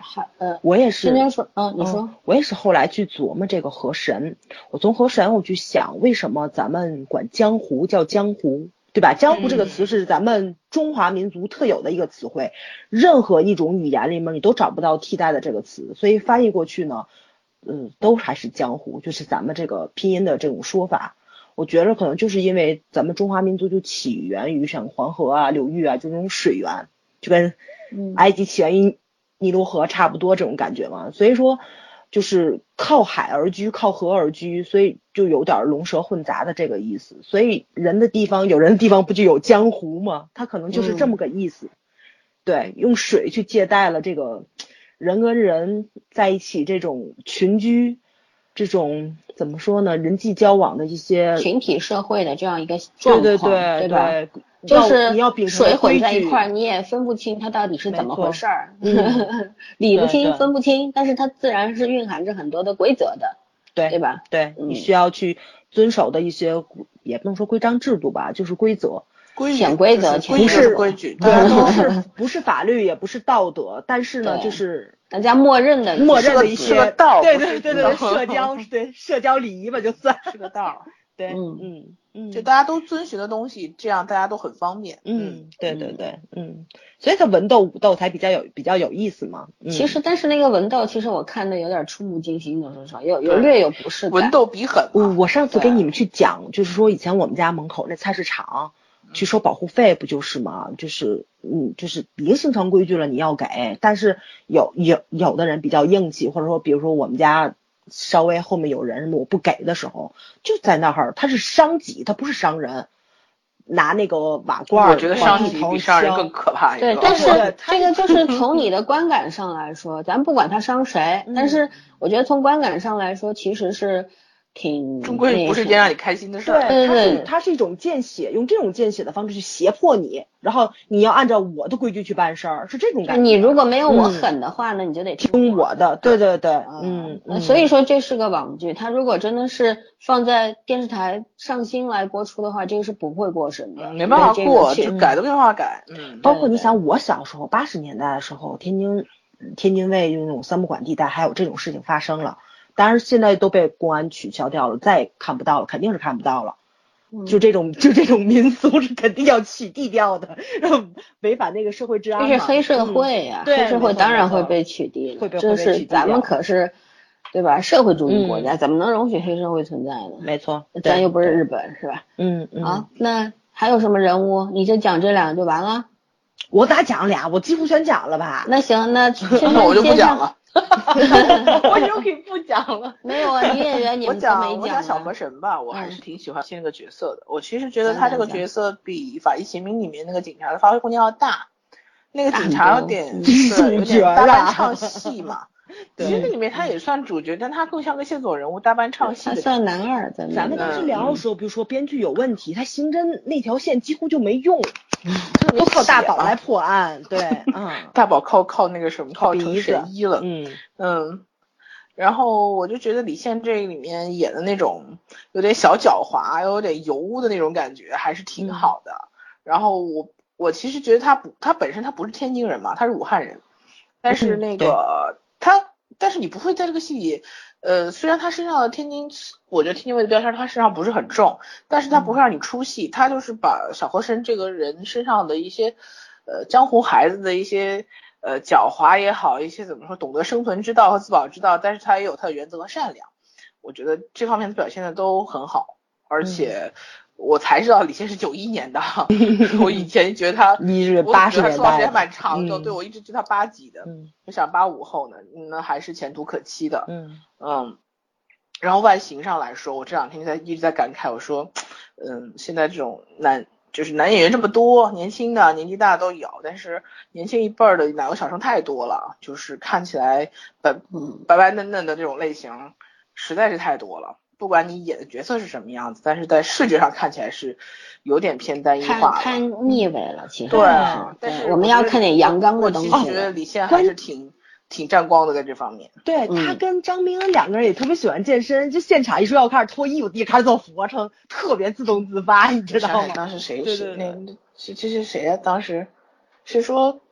还呃，我也是今。天说，嗯，你说嗯，我也是后来去琢磨这个河神，我从河神我去想，为什么咱们管江湖叫江湖，对吧？江湖这个词是咱们中华民族特有的一个词汇，任何一种语言里面你都找不到替代的这个词，所以翻译过去呢，嗯，都还是江湖，就是咱们这个拼音的这种说法。我觉着可能就是因为咱们中华民族就起源于像黄河啊、流域啊，就这种水源，就跟嗯埃及起源于尼罗河差不多这种感觉嘛。所以说，就是靠海而居，靠河而居，所以就有点龙蛇混杂的这个意思。所以人的地方有人的地方不就有江湖吗？他可能就是这么个意思。对，用水去借代了这个人跟人在一起这种群居，这种怎么说呢？人际交往的一些群体社会的这样一个对状对况，对吧？对，要就是你要秉承水混在一块儿，你也分不清它到底是怎么回事儿，嗯 理不清、分不清，但是它自然是蕴含着很多的规则的，对对吧？对嗯你需要去遵守的一些，也不能说规章制度吧，就是规则，潜规则不是规矩不是 不是法律，也不是道德，但是呢，对就是大家默认的默认的一些对道对对对，道社交对社交礼仪吧，就算是个道儿，对，嗯嗯嗯，就大家都遵循的东西，这样大家都很方便。嗯，对对对，嗯，所以它文斗武斗才比较有比较有意思嘛。嗯其实，但是那个文斗，其实我看的有点触目惊心的，说实话，有有略有不适感。文斗比狠嘛。我我上次对跟你们去讲，就是说以前我们家门口那菜市场去收保护费，不就是吗？就是嗯，就是已经形成规矩了，你要给，但是有有有的人比较硬气，或者说比如说我们家稍微后面有人什么我不给的时候，就在那儿，他是伤己，他不是伤人。拿那个瓦罐儿我觉得伤己比伤人更可怕一对，但是这个就是 从你的观感上来说，咱不管他伤谁，但是我觉得从观感上来说，其实是挺终归不是一件让你开心的事儿。对，它是它是一种见血，用这种见血的方式去胁迫你，然后你要按照我的规矩去办事儿，是这种感觉。你如果没有我嗯狠的话呢，你就得听我的，对对对，啊嗯，嗯所以说这是个网剧，它如果真的是放在电视台上新来播出的话，这个是不会过审的，嗯没办法对这个过，确就改都没办法改。嗯，包括你想，我小时候八十年代的时候，天津天津卫就那种三不管地带，还有这种事情发生了。当然现在都被公安取消掉了，再也看不到了，肯定是看不到了。嗯就这种就这种民俗是肯定要取缔掉的，违反那个社会治安这。是黑社会呀、嗯黑社会当然会被取缔了，这是咱们可是，对吧？社会主义国嗯家、怎么能容许黑社会存在呢？没错，咱又不是日本，是吧？嗯嗯。啊，那还有什么人物？你就讲这两个就完了？我咋讲俩？我几乎全讲了吧？那行，那 那我就不。讲了。我就可以不讲了。没有啊，女演员 你我们都没讲我讲小河神吧，我还嗯是挺喜欢新那个角色的。我其实觉得他这个角色比《法医秦明》里面那个警察的发挥空间要大。那个警察有点嗯是有主角点搭班唱戏嘛。对其实那里面他也算主角，但他更像个线索人物，大班唱戏。他算男二咱们当时嗯聊的时候，比如说编剧有问题，他刑侦那条线几乎就没用，都靠大宝来破案。对，嗯大宝靠靠那个什么靠成神医了。嗯嗯，然后我就觉得李现这里面演的那种有点小狡猾，又有点油污的那种感觉，还是挺好的。然后我我其实觉得他不，他本身他不是天津人嘛，他是武汉人，但是那个、他，但是你不会在这个戏里，呃，虽然他身上的天津，我觉得天津卫的标签他身上不是很重，但是他不会让你出戏，他就是把小和神这个人身上的一些，呃，江湖孩子的一些。呃，狡猾也好，一些怎么说，懂得生存之道和自保之道，但是他也有他的原则和善良。我觉得这方面的表现的都很好，而且我才知道李现是九一年的，我以前觉得他 一是我八十年觉得他出道时间，蛮长的，嗯对我一直觉得他八几的，嗯我想八五后呢，那还是前途可期的，嗯嗯。然后外形上来说，我这两天在一直在感慨，我说，嗯，现在这种男就是男演员这么多，年轻的、年纪大的都有，但是年轻一辈儿的奶油小生太多了，就是看起来白嗯白白嫩嫩的这种类型实在是太多了。不管你演的角色是什么样子，但是在视觉上看起来是有点偏单一看化的。看腻味了，其实对但是我们要看点阳刚的东西我其实觉得李现还是挺挺沾光的在这方面。对嗯他跟张明恩两个人也特别喜欢健身，就现场一说要开始脱衣服，第一开始做俯卧撑，特别自动自发，你知道吗？当时谁对是那是这是谁啊？当时是说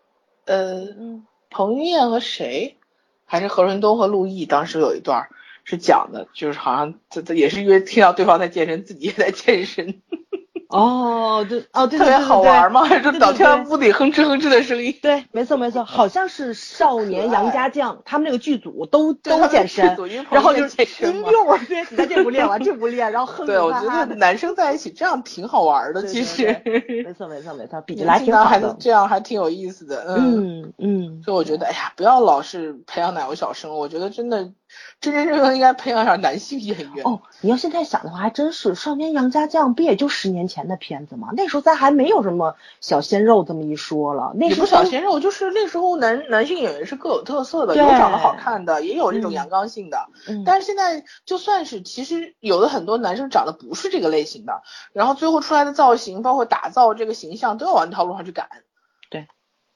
呃嗯彭于晏和谁，还是何润东和陆毅？当时有一段儿是讲的，就是好像这这也是因为听到对方在健身，自己也在健身，哦，对，哦，对，特别好玩吗？嘛，还是对对老听到屋里哼哧哼哧的声音。对，没错没错，好像是少年杨家将，他们那个剧组都都健身然后就是你看这不练完，这不练，然后哼对，我觉。得男生在一起这样挺好玩的，对其对实。没错没错没错，比起来年轻男挺好的。孩子这样还挺有意思的，嗯。嗯嗯，所以我觉得，哎呀，不要老是培养奶油小生，我觉得真的真真正正应该培养点男性演员。哦，你要现在想的话，还真是《少年杨家将》不也就十年前的片子吗？那时候咱还没有什么小鲜肉这么一说了，那也时候小鲜肉，就是那时候男男性演员是各有特色的，有长得好看的，也有那种嗯阳刚性的。嗯但是现在就算是，其实有的很多男生长得不是这个类型的，然后最后出来的造型，包括打造这个形象，都要往那条路上去赶。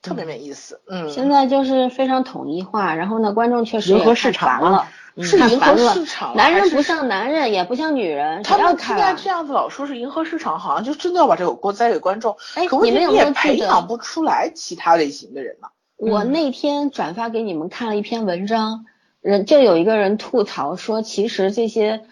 对，特别没意思。嗯，现在就是非常统一化，然后呢，观众确实也迎合市场嘛看烦了，嗯是迎合市场，男人不像男人，也不像女人，他们现在这样子老说是迎合市场，好像就真的要把这个锅栽给观众。哎可问题你们有你也培没有记得养不出来其他类型的人呢？嗯我那天转发给你们看了一篇文章，人就有一个人吐槽说，其实这些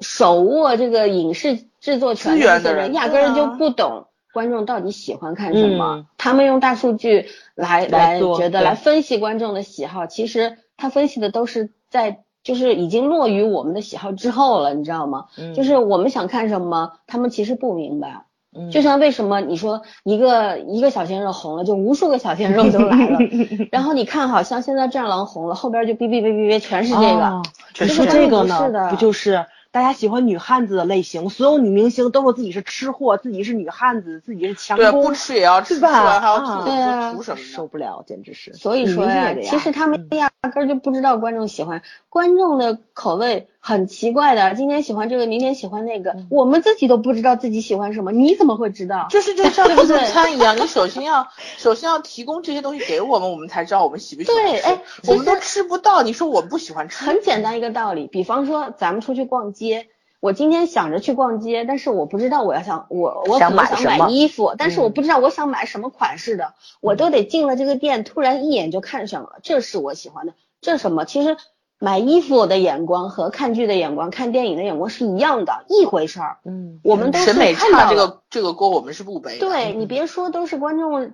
手握这个影视制作权的人压根儿就不懂观众到底喜欢看什么。嗯他们用大数据来来觉得来分析观众的喜好，其实他分析的都是在就是已经落于我们的喜好之后了，你知道吗？嗯就是我们想看什么，他们其实不明白。嗯就像为什么你说一个一个小鲜肉红了，就无数个小鲜肉都来了，然后你看好像现在战狼红了，后边就哔哔哔哔哔全是这个，哦确实你说这个呢是的，不就是大家喜欢女汉子的类型？所有女明星都说自己是吃货，自己是女汉子，自己是强对，攻，不吃也要吃，是吧吃完还要啊吐，对啊图什么？受不了，简直是。所以说呀其实他们嗯压根儿就不知道观众喜欢，观众的口味很奇怪的，今天喜欢这个，明天喜欢那个，嗯我们自己都不知道自己喜欢什么，你怎么会知道？就是就像自助餐一样，你首先要首先要提供这些东西给我们，我们才知道我们喜不喜欢吃。对哎我们都吃不到，你说我不喜欢吃，很简单一个道理，比方说咱们出去逛街，我今天想着去逛街，但是我不知道我要想我我可想能想买什么衣服，但是我嗯不知道我想买什么款式的，我都得进了这个店，突然一眼就看上了，这是我喜欢的，这是什么？其实买衣服的眼光和看剧的眼光、看电影的眼光是一样的，一回事儿。嗯，我们都是审美看到了差这个这个锅我们是不背的。对你别说都是观众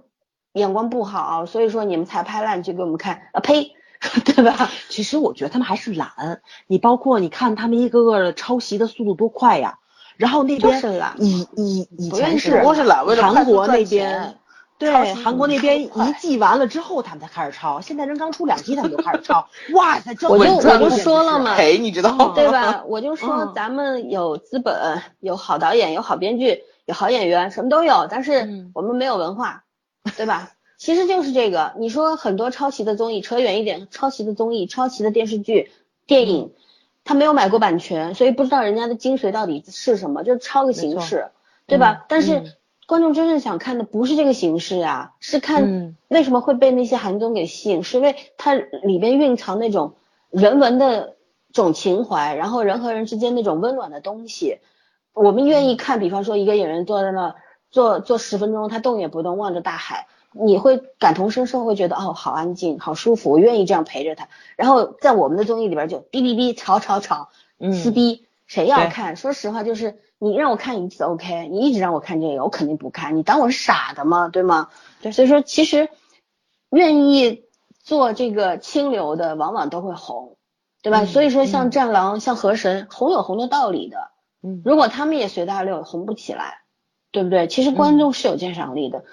眼光不好，所以说你们才拍烂剧给我们看啊呸，对吧？其实我觉得他们还是懒。你包括你看他们一个个的抄袭的速度多快呀，然后那边是以以以前是不是懒为了韩国那边钱。对韩国那边一季完了之后，他们才开始抄。现在人刚出两季，他们就开始抄。哇塞，这我就我就说了嘛赔，你知道吗？对吧？我就说嗯咱们有资本，有好导演，有好编剧，有好演员，什么都有，但是嗯我们没有文化，对吧？其实就是这个。你说很多抄袭的综艺，扯远一点，抄袭的综艺、抄袭的电视剧、电影，他没有买过版权，所以不知道人家的精髓到底是什么，就抄个形式，对吧？嗯但是嗯观众真正想看的不是这个形式呀，是看嗯为什么会被那些韩综给吸引，是因为它里边蕴藏那种人文的这种情怀，然后人和人之间那种温暖的东西。我们愿意看，比方说一个演员坐在那坐坐十分钟，他动也不动，望着大海，你会感同身受，会觉得哦，好安静，好舒服，我愿意这样陪着他。然后在我们的综艺里边就哔哔哔，吵吵吵，嗯撕逼，谁要看？说实话，就是你让我看一次 OK，你一直让我看这个，我肯定不看。你当我是傻的吗？对吗？对所以说其实愿意做这个清流的，往往都会红，对吧？嗯所以说像嗯战狼、像河神，红有红的道理的。嗯如果他们也随大流，红不起来，对不对？其实观众是有鉴赏力的，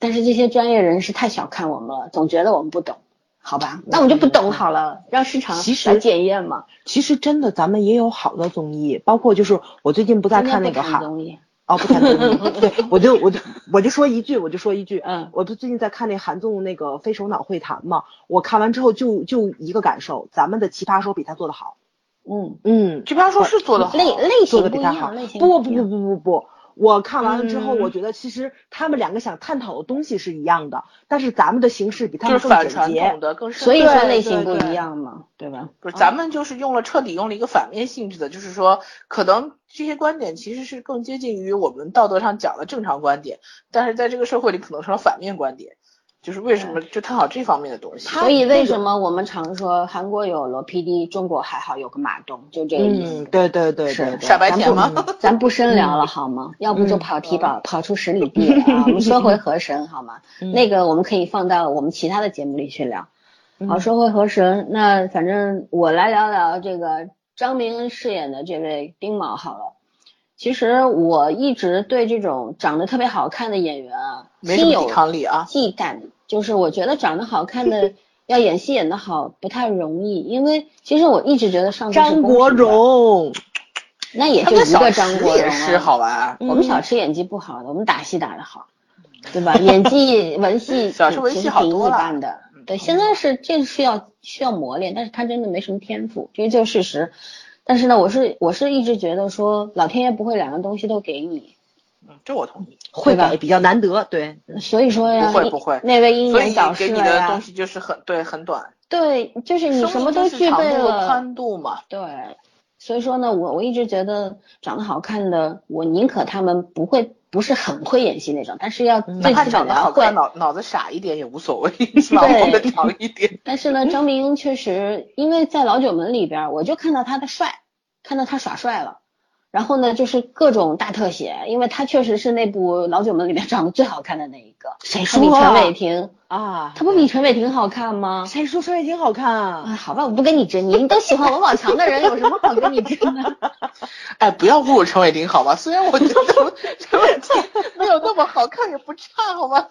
但是这些专业人士太小看我们了，总觉得我们不懂，好吧？那我们就不懂好了，让市场来检验嘛。其实真的，咱们也有好的综艺，包括就是我最近不在看那个韩综艺，哦，不谈综艺，对我就我就我就说一句，我就说一句，嗯。我不最近在看那韩综那个《非首脑会谈》嘛，我看完之后就就一个感受，咱们的奇葩说比他做的好，嗯，嗯，奇葩说是做的好，类类型不一做的比他好样，类。型不不不不不不，我看完了之后，嗯我觉得其实他们两个想探讨的东西是一样的，但是咱们的形式比他们更简洁统。的更深所以说对类型不一样嘛，对吧？不是，咱们就是用了彻底用了一个反面性质的，就是说，可能这些观点其实是更接近于我们道德上讲的正常观点，但是在这个社会里可能成了反面观点，就是为什么就探讨这方面的东西。所以为什么我们常说韩国有罗 PD，中国还好有个马东，就这个意思。嗯，对对对是傻白甜吗？咱不深聊了好吗？要不就跑题跑跑出十里地了啊！我们说回河神好吗？那个我们可以放到我们其他的节目里去聊。好，说回河神，那反正我来聊聊这个张明恩饰演的这位丁卯好了。其实我一直对这种长得特别好看的演员啊，没什么心有抵抗力啊。忌惮，就是我觉得长得好看的 要演戏演得好不太容易，因为其实我一直觉得上张国荣，那也就一个张国荣、啊、也是好吧？我们小池演技不好的，我们打戏打得好，对吧？演技 文戏小池文戏其实挺一好多了般的。对，现在是这是要需要磨练，但是他真的没什么天赋，这就是事实。但是呢，我是我是一直觉得说，老天爷不会两样东西都给你，嗯，这我同意。会吧给比较难得，对，所以说呀，不会不会那位英所以年早逝了给你的东，西就是很对很短，对，就是你什么都具备了，宽度嘛。对，所以说呢，我我一直觉得长得好看的，我宁可他们不会不是很会演戏那种，但是要哪怕长得好看，。脑脑子傻一点也无所谓，脑子长一点。但是呢，张明确实，因为在《老九门》里边，我就看到他的帅，看到他耍帅了。然后呢，就是各种大特写，因为他确实是那部《老九门》里面长得最好看的那一个。谁他比说啊陈伟霆，啊，他不比陈伟霆好看吗？谁说陈伟霆好看啊，啊？好吧，我不跟你争，你都喜欢王宝强的人，有什么好跟你争的？哎，不要侮辱陈伟霆好吧？虽然我觉得陈伟霆 没有那么好看，也不差好吧？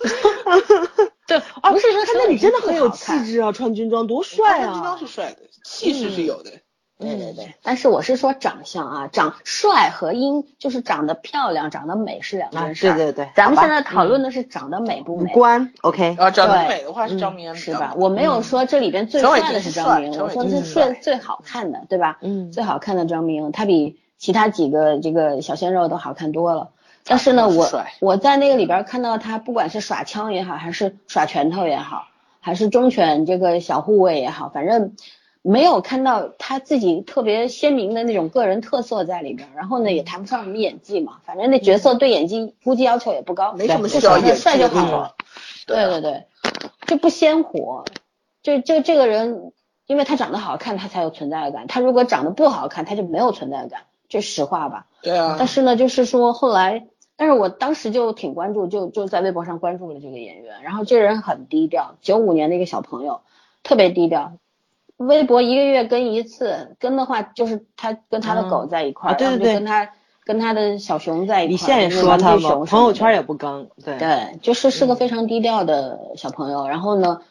对，啊，不是说他那里真的很有气质啊，穿军装多帅他军装啊！是帅的，气势是有的。对对对，但是我是说长相啊，长帅和英就是长得漂亮、长得美是两啊，件事儿。对对对，咱们现在讨论的是长得美不美，五官，OK，啊，长得对美的话是张明是吧？我没有说这里边最帅的霆是是张明，帅我说是陈伟霆是帅最最好看的，对吧？嗯最好看的张明，他比其他几个这个小鲜肉都好看多了。但是呢，我我在那个里边看到他，不管是耍枪也好，还是耍拳头也好，还是忠犬这个小护卫也好，反正没有看到他自己特别鲜明的那种个人特色在里边。然后呢，也谈不上什么演技嘛，反正那角色对演技估计要求也不高，没什么需要演帅就好了。。对对对，就不鲜活。就就这个人，因为他长得好看，他才有存在感。他如果长得不好看，他就没有存在感，这实话吧。对啊但，是呢，就是说后来，但是我当时就挺关注，就就在微博上关注了这个演员。然后这人很低调，九五年的一个小朋友，特别低调。微博一个月更一次，更的话就是他跟他的狗在一块儿，啊对对然后就对跟他跟他的小熊在一块儿。李现也就是说他嘛，玩具熊什么的朋友圈也不更，对，对，就是是个非常低调的小朋友。然后呢，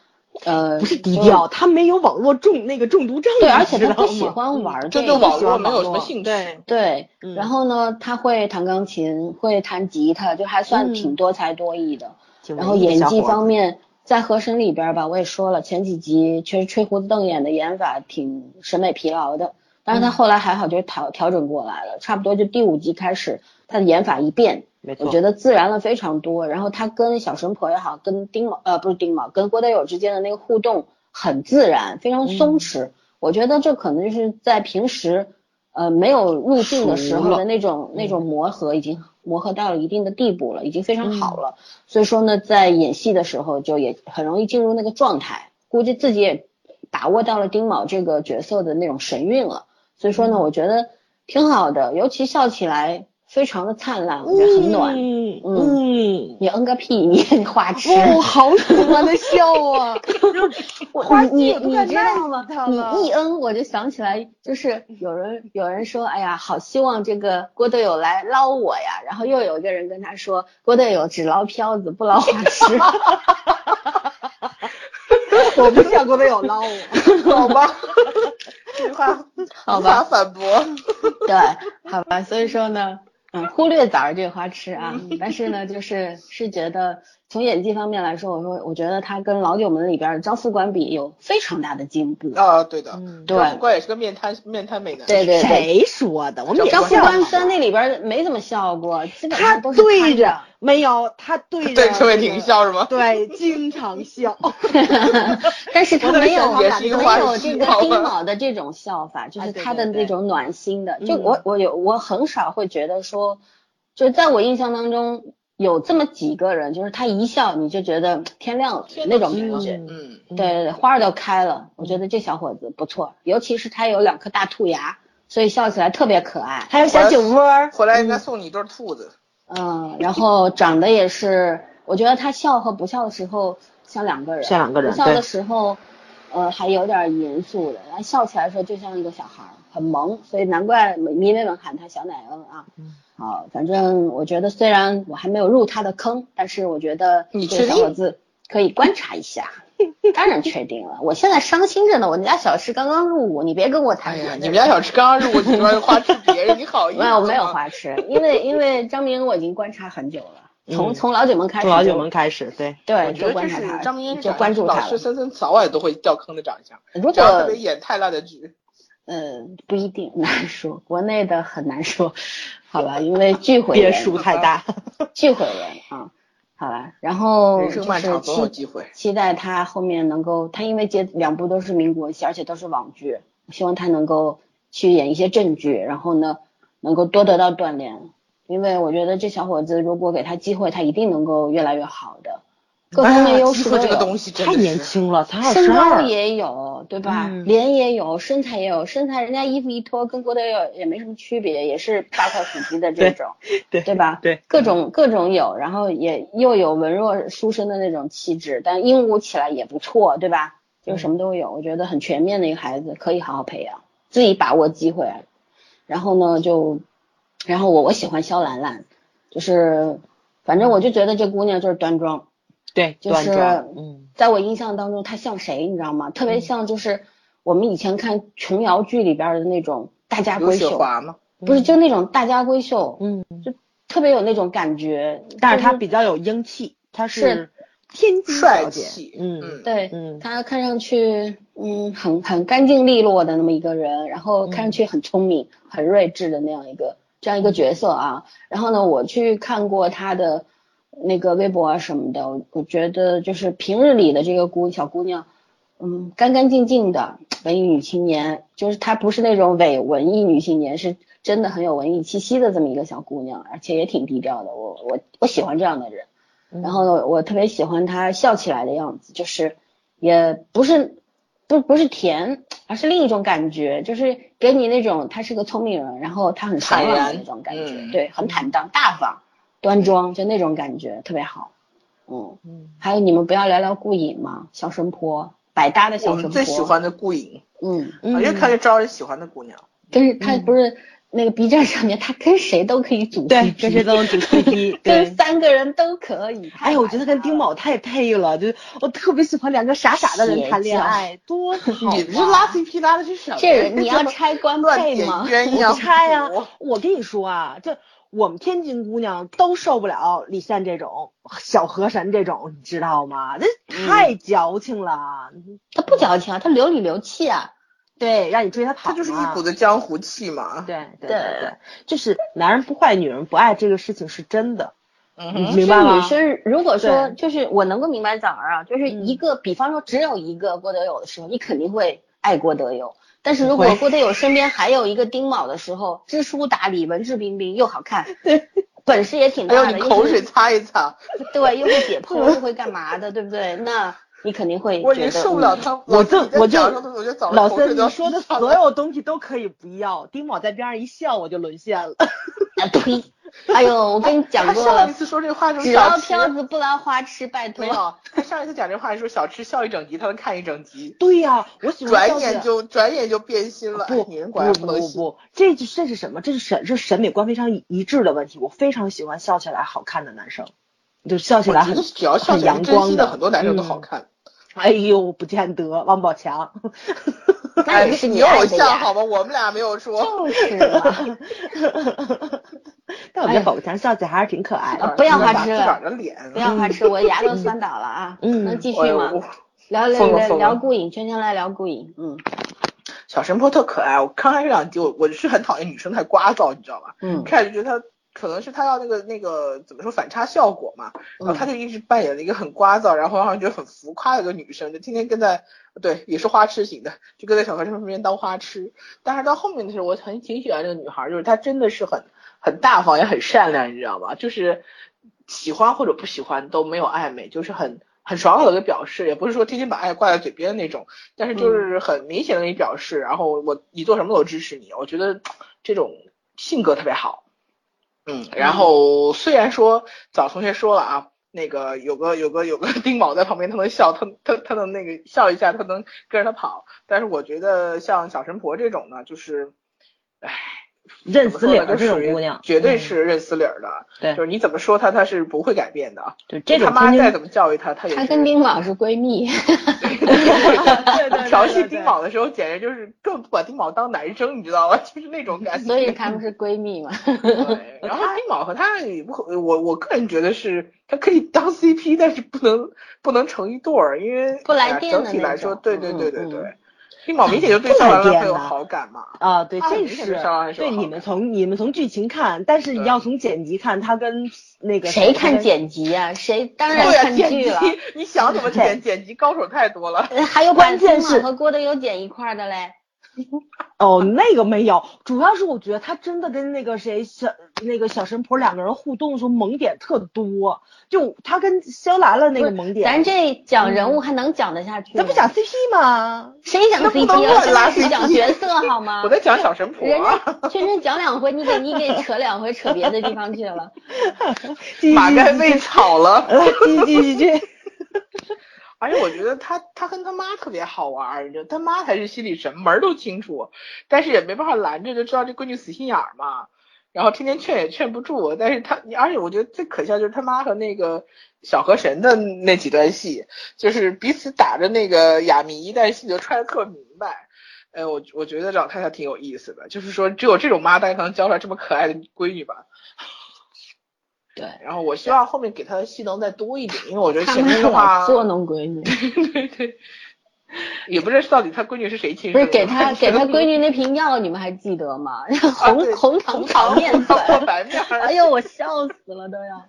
呃，不是低就调，他没有网络中那个中毒症，对，而且他不喜吗欢玩就对这个。网络没有什么兴趣。对，对，嗯然后呢，他会弹钢琴，会弹吉他，就还算嗯挺多才多艺的。挺然后演技方面，在《河神》里边吧，我也说了，前几集确实吹胡子瞪眼的演法挺审美疲劳的，但嗯是他后来还好，就是调调整过来了，差不多就第五集开始，他的演法一变，我觉得自然了非常多。然后他跟小神婆也好，跟丁卯呃不是丁卯，跟郭德友之间的那个互动很自然，非常松嗯弛。我觉得这可能就是在平时呃没有入境的时候的那种那种磨合，已经磨合到了一定的地步了，已经非常好了。所以说呢，在演戏的时候就也很容易进入那个状态，估计自己也把握到了丁卯这个角色的那种神韵了。所以说呢，我觉得挺好的，尤其笑起来非常的灿烂，我觉得很暖。嗯你嗯个屁，你你花痴！哦，好喜欢的笑啊！我花你你你知道赖吗你一嗯，我就想起来，就是有人有人说，哎呀，好希望这个郭德友来捞我呀。然后又有一个人跟他说，郭德友只捞飘子，不捞花痴。我不想郭德友捞我，好吧，这句话好吧，反驳。对，好吧。所以说呢，嗯，忽略枣儿这个花痴啊，但是呢，就是是觉得从演技方面来说，我说我觉得他跟老九门里边张副官比有非常大的进步。啊，对的，嗯，对张副官也是个面瘫面瘫美男。对对对，谁说的？我们也张副笑官在那里边没怎么笑过，基本他上都是对着着。没有，他对着对陈伟霆笑是吗？对，经常笑。但是他没有没有这个丁卯的这种笑法，就是他的对对那种暖心的。嗯就我我有我很少会觉得说，就在我印象当中有这么几个人，就是他一笑你就觉得天亮了天那种感觉。嗯，对对对，花儿都开了，我觉得这小伙子不错，尤其是他有两颗大兔牙，所以笑起来特别可爱。还有小酒窝儿，回来应该送你一对兔子。嗯，然后长得也是，我觉得他笑和不笑的时候像两个人，像两个人不笑的时候，呃，还有点严肃的，然后笑起来的时候就像一个小孩儿，很萌，所以难怪迷妹们喊他小奶恩啊。嗯好，反正我觉得虽然我还没有入他的坑，但是我觉得这小伙子可以观察一下。当然确定了，我现在伤心着呢，我们家小吃刚刚入伍，你别跟我谈哎呀，你们家小吃刚刚入伍，你说要花痴别人，你好意思吗？没有没有花痴，因为因为张明我已经观察很久了，从嗯从老九门开始，从老九门开始，对，对，我觉就得这是观察他，张明就关注他了。老师森森早晚都会掉坑的长相，如只要特别演太烂的剧。嗯不一定难说，国内的很难说，好吧，因为巨毁人，变数太大。聚会人啊，好吧，然后人就是期机会。期待他后面能够，他因为接两部都是民国戏，而且都是网剧，希望他能够去演一些正剧，然后呢能够多得到锻炼，因为我觉得这小伙子如果给他机会，他一定能够越来越好的，各方面优势都哎呀机会这个。东西太年轻了，才二身十二。高也有，对吧？嗯脸也有，身材也有，身材人家衣服一脱，跟郭德友也没什么区别，也是八块腹肌的这种，对对吧？对，各种各种有，然后也又有文弱书生的那种气质，但鹦鹉起来也不错，对吧？就什么都有，我觉得很全面的一个孩子，可以好好培养，自己把握机会。然后呢，就，然后我我喜欢肖兰兰，就是，反正我就觉得这姑娘就是端庄，对，就是，嗯，在我印象当中，他像谁，你知道吗？特别像就是我们以前看琼瑶剧里边的那种大家闺秀，华吗？不是就那种大家闺秀，嗯，就特别有那种感觉。但是他比较有英气，他是天津帅小姐气，嗯嗯对，嗯她看上去嗯很很干净利落的那么一个人，然后看上去很聪明、很睿智的那样一个这样一个角色啊。然后呢，我去看过他的那个微博啊什么的，我我觉得就是平日里的这个姑小姑娘，嗯，干干净净的文艺女青年，就是她不是那种伪文艺女青年，是真的很有文艺气息的这么一个小姑娘，而且也挺低调的。我我我喜欢这样的人。然后呢，我特别喜欢她笑起来的样子，就是也不是不不是甜，而是另一种感觉，就是给你那种她是个聪明人，然后她很爽朗的那种感觉，对，很坦荡大方、端庄，就那种感觉特别好。嗯，嗯还有你们不要聊聊顾影吗？小神婆，百搭的我小神婆。们最喜。欢的顾影，嗯，嗯越看越招人喜欢的姑娘。跟是他不是那个 B 站上面，他跟谁都可以组对，CP 跟谁都能组 CP，跟。三个人都可以。哎呀，我觉得跟丁卯。太配了，就是我特别喜欢两个傻傻的人谈恋爱，多好啊！你这拉 CP 拉的是什么？这人你要拆官乱配吗？鸳鸯不拆呀、谱我跟你说啊，这我们天津姑娘都受不了李现这种小河神这种，你知道吗？这太矫情了。他不矫情啊，他流里流气啊。对，让你追他跑，他就是一股子江湖气嘛。对对对就是男人不坏，女人不爱这个事情是真的，嗯哼，是明白吗？女生如果说就是我能够明白枣儿啊，就是嗯一个，比方说只有一个郭德友的时候，你肯定会爱郭德友。但是如果郭德友身边还有一个丁卯的时候，知书达理、文质彬彬又好看，本事也挺大的，口水擦一擦，对，又会解剖，又会干嘛的，对不对？那你肯定会我已经觉得嗯受不了他。我就我就老森，口水都要你说的所有东西都可以不要，丁宝在边上一笑，我就沦陷了。啊呸！哎呦，我跟你讲过了他上一，次说这话的时只候，小吃捞漂子不拉花痴，拜托没。有。他上一次讲这话的时候，小吃笑一整集，他能看一整集，对呀、我喜欢转眼就转眼就变心了。不哎女人果然不。不不，这就这是什么？这是审这是审美观非常一一致的问题。我非常喜欢笑起来好看的男生，就笑起来很只要笑很起来阳光的，很多男生都好嗯。看。哎呦，不见得，王宝强。那也是你有爱的呀像好吗？我们俩没有说。就是嘛。但我觉得宝宝强笑起来还是挺可爱的。不要花痴自个儿的脸，不要花痴，我牙都酸倒了啊！嗯能继续吗？聊聊聊顾影，圈圈来聊顾影，嗯小神婆特可爱，我刚开始两集我我是很讨厌女生太聒噪，你知道吧？嗯开始觉得她可能是他要那个那个怎么说反差效果嘛，然后他就一直扮演了一个很聒噪，然后让人觉得很浮夸的一个女生，就天天跟在对也是花痴型的，就跟在小和尚身边当花痴。但是到后面的时候，我很挺喜欢这个女孩，就是她真的是很很大方也很善良，你知道吗？就是喜欢或者不喜欢都没有暧昧，就是很。很爽朗的表示，也不是说天天把爱挂在嘴边的那种，但是就是很明显的给你表示，然后我你做什么都支持你，我觉得这种性格特别好。嗯，然后虽然说早同学说了啊，那个有个有个有个丁宝在旁边，他能笑，他他他能那个笑一下，他能跟着他跑，但是我觉得像小神婆这种呢，就是，唉。认死理儿怎么说呢就这种姑娘，绝对嗯是认死理儿的。对就是你怎么说她，她是不会改变的。对这种他妈再怎么教育她，她也她跟丁卯是闺蜜，对对调戏丁卯的时候，简直就是根本不把丁卯当男生，你知道吗？就是那种感觉。所以她们是闺蜜嘛。对，然后丁卯和她也不可，我我个人觉得是她可以当 CP，但是不能不能成一对儿，因为不来电的整体来说，对对对对对嗯对，丁卯明显就对不来肖兰兰会有好感嘛。啊，对，这是对你们从你们从剧情看，但是你要从剪辑看，他跟那个谁看剪辑啊？谁当然、看剪辑剧了。，你想怎么剪，剪辑高手太多了。呃还有关键是和郭德友剪一块儿的嘞。哦，那个没有，主要是我觉得他真的跟那个谁小那个小神婆两个人互动的时候萌点特多，就他跟肖兰兰那个萌点，咱这讲人物还能讲得下去吗？咱不讲 CP 吗？谁讲那不能 CP 啊？乱拉现在是讲角色好吗？我在讲小神 婆人啊，家圈圈讲两回，你给你给扯两回，扯别的地方去了。马盖被炒了。来继续继续继续，而且我觉得他他跟他妈特别好玩儿，你知道他妈才是心里什么门都清楚，但是也没办法拦着，就知道这闺女死心眼儿嘛。然后天天劝也劝不住，但是他而且我觉得最可笑就是他妈和那个小河神的那几段戏，就是彼此打着那个哑谜，但是戏就揣的特明白。哎，我我觉得老太太挺有意思的，就是说只有这种妈大家才能教出来这么可爱的闺女吧。对，然后我希望后面给他的戏能再多一点，因为我觉得他前面的话，捉弄闺女，对对，也不知道到底他闺女是谁亲不生的。是给他给他闺女那瓶药，你们还记得吗？红对红糖红炒面粉，白面 哎呦，我笑死了都要。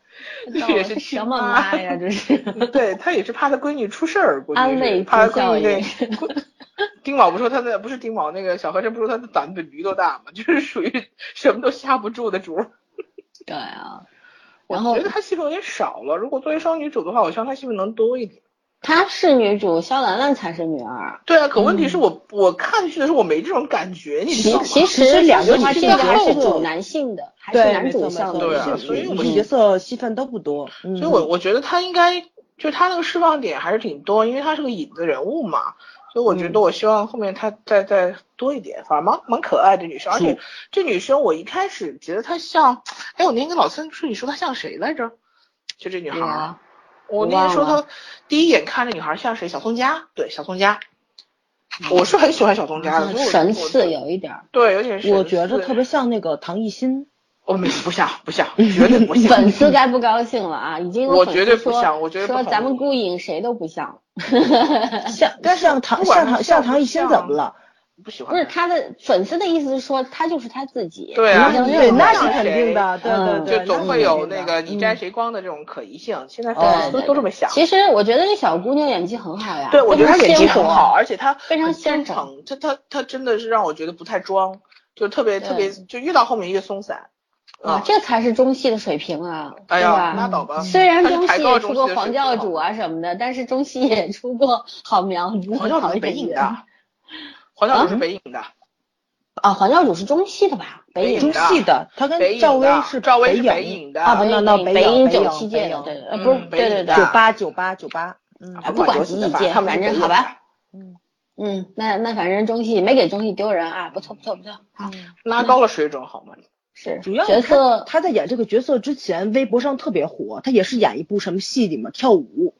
这也是什么亲妈妈呀？这是。对他也是怕他闺女出事儿，估计是安慰怕剂效他闺女那应闺丁卯不说他那不是丁卯那个小和尚不说他的胆子比驴都大吗，就是属于什么都吓不住的主。对啊，我然后我觉得他戏份有点少了，如果作为双女主的话，我希望她戏份能多一点。她是女主，肖兰兰才是女二。对啊，可问题是我、我看剧的时候我没这种感觉，你知道吗？其实实两个女这个还是主男性的，还是，男主向的对啊所以我角色戏份都不多，嗯所以我我觉得他应该就他那个释放点还是挺多，因为他是个影子人物嘛，所以我觉嗯。得我希望后面她再再多一点，反而蛮蛮可爱的女生，而且这女生我一开始觉得她像，哎，我那天跟老孙说你说她像谁来着？就这女孩儿，啊，我那天说忘她第一眼看这女孩像谁？小宋佳，对，小宋佳，我是很喜欢小宋佳的，神似有一点儿，对，有点神我觉得特别。像那个唐艺昕，我没不像不像，绝对不像。粉丝该不高兴了啊！已经有粉丝我绝对不说像我觉得说咱们意顾影谁都不 像，像但是像唐像唐是像像唐艺昕怎么了？不喜欢不是他的粉丝的意思是说他就是他自己，对啊对，那是肯定的，对嗯对对，就总会有那个你摘谁光的这种可疑性。现在哦粉丝都这么想。其实我觉得这小姑娘演技很好呀，对，我觉得她演技很好，而且她非常真诚，她她她真的是让我觉得不太装，就特别特别，就越到后面越松散。啊，这才是中戏的水平啊，哎呀，对吧？拉倒吧。虽然中戏也出过黄教主啊什么的，但是中戏也出过 好苗子、黄教主好是北影的，黄教主是北影的，啊。黄教主是中戏的吧？北影中戏的，他跟赵薇是赵薇是北北影的啊，不那那北北影九七届的，呃嗯不是，对对对九，八九八九八，嗯啊不管九几的几届反正好吧的嗯嗯，那那反正中戏没给中戏丢人啊，不错不错不错，好拉高了水准好吗？是主要他角色他在演这个角色之前，微博上特别火，他也是演一部什么戏里面跳舞，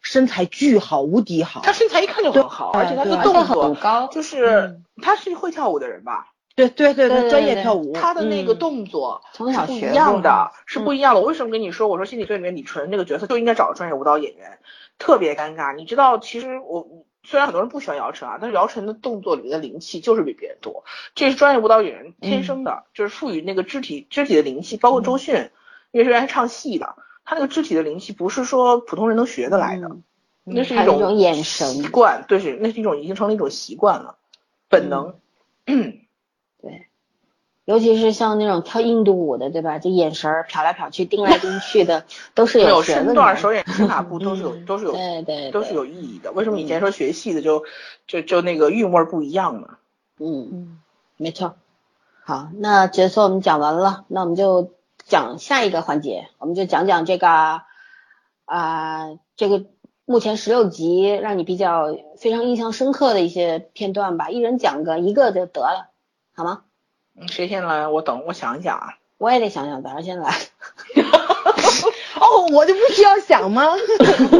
身材巨好，无敌好。他身材一看就很好，而且他的动作高，就是他是会跳舞的人吧？对对对对对专业跳舞，他的那个嗯动作从小是不一样的，是不一样的。我为什么跟你说？我说心理罪里面李纯那个角色就应该找专业舞蹈演员，特别尴尬。你知道，其实我虽然很多人不喜欢姚晨啊，但是姚晨的动作里面的灵气就是比别人多，这是专业舞蹈演员天生的，就是赋予那个肢体肢体的灵气。包括周迅，因为是原来唱戏的，他那个肢体的灵气不是说普通人能学得来的，嗯那是一种眼神习惯，对，是那是一种已经成了一种习惯了，本能。对，尤其是像那种跳印度舞的，对吧？这眼神儿瞟来瞟去、盯来盯去的，都是有身段、的。手眼 身法步都是有都是有对对，对都是有意义的。为什么以前说学戏的就就就那个韵味儿不一样呢？嗯，嗯没错。好，那角色我们讲完了，那我们就讲下一个环节，我们就讲讲这个啊、这个目前十六集让你比较非常印象深刻的一些片段吧，一人讲个一个就得了，好吗？嗯谁先来？我等我想一想啊。我也得想想，早上先来。哦，我就不需要想吗？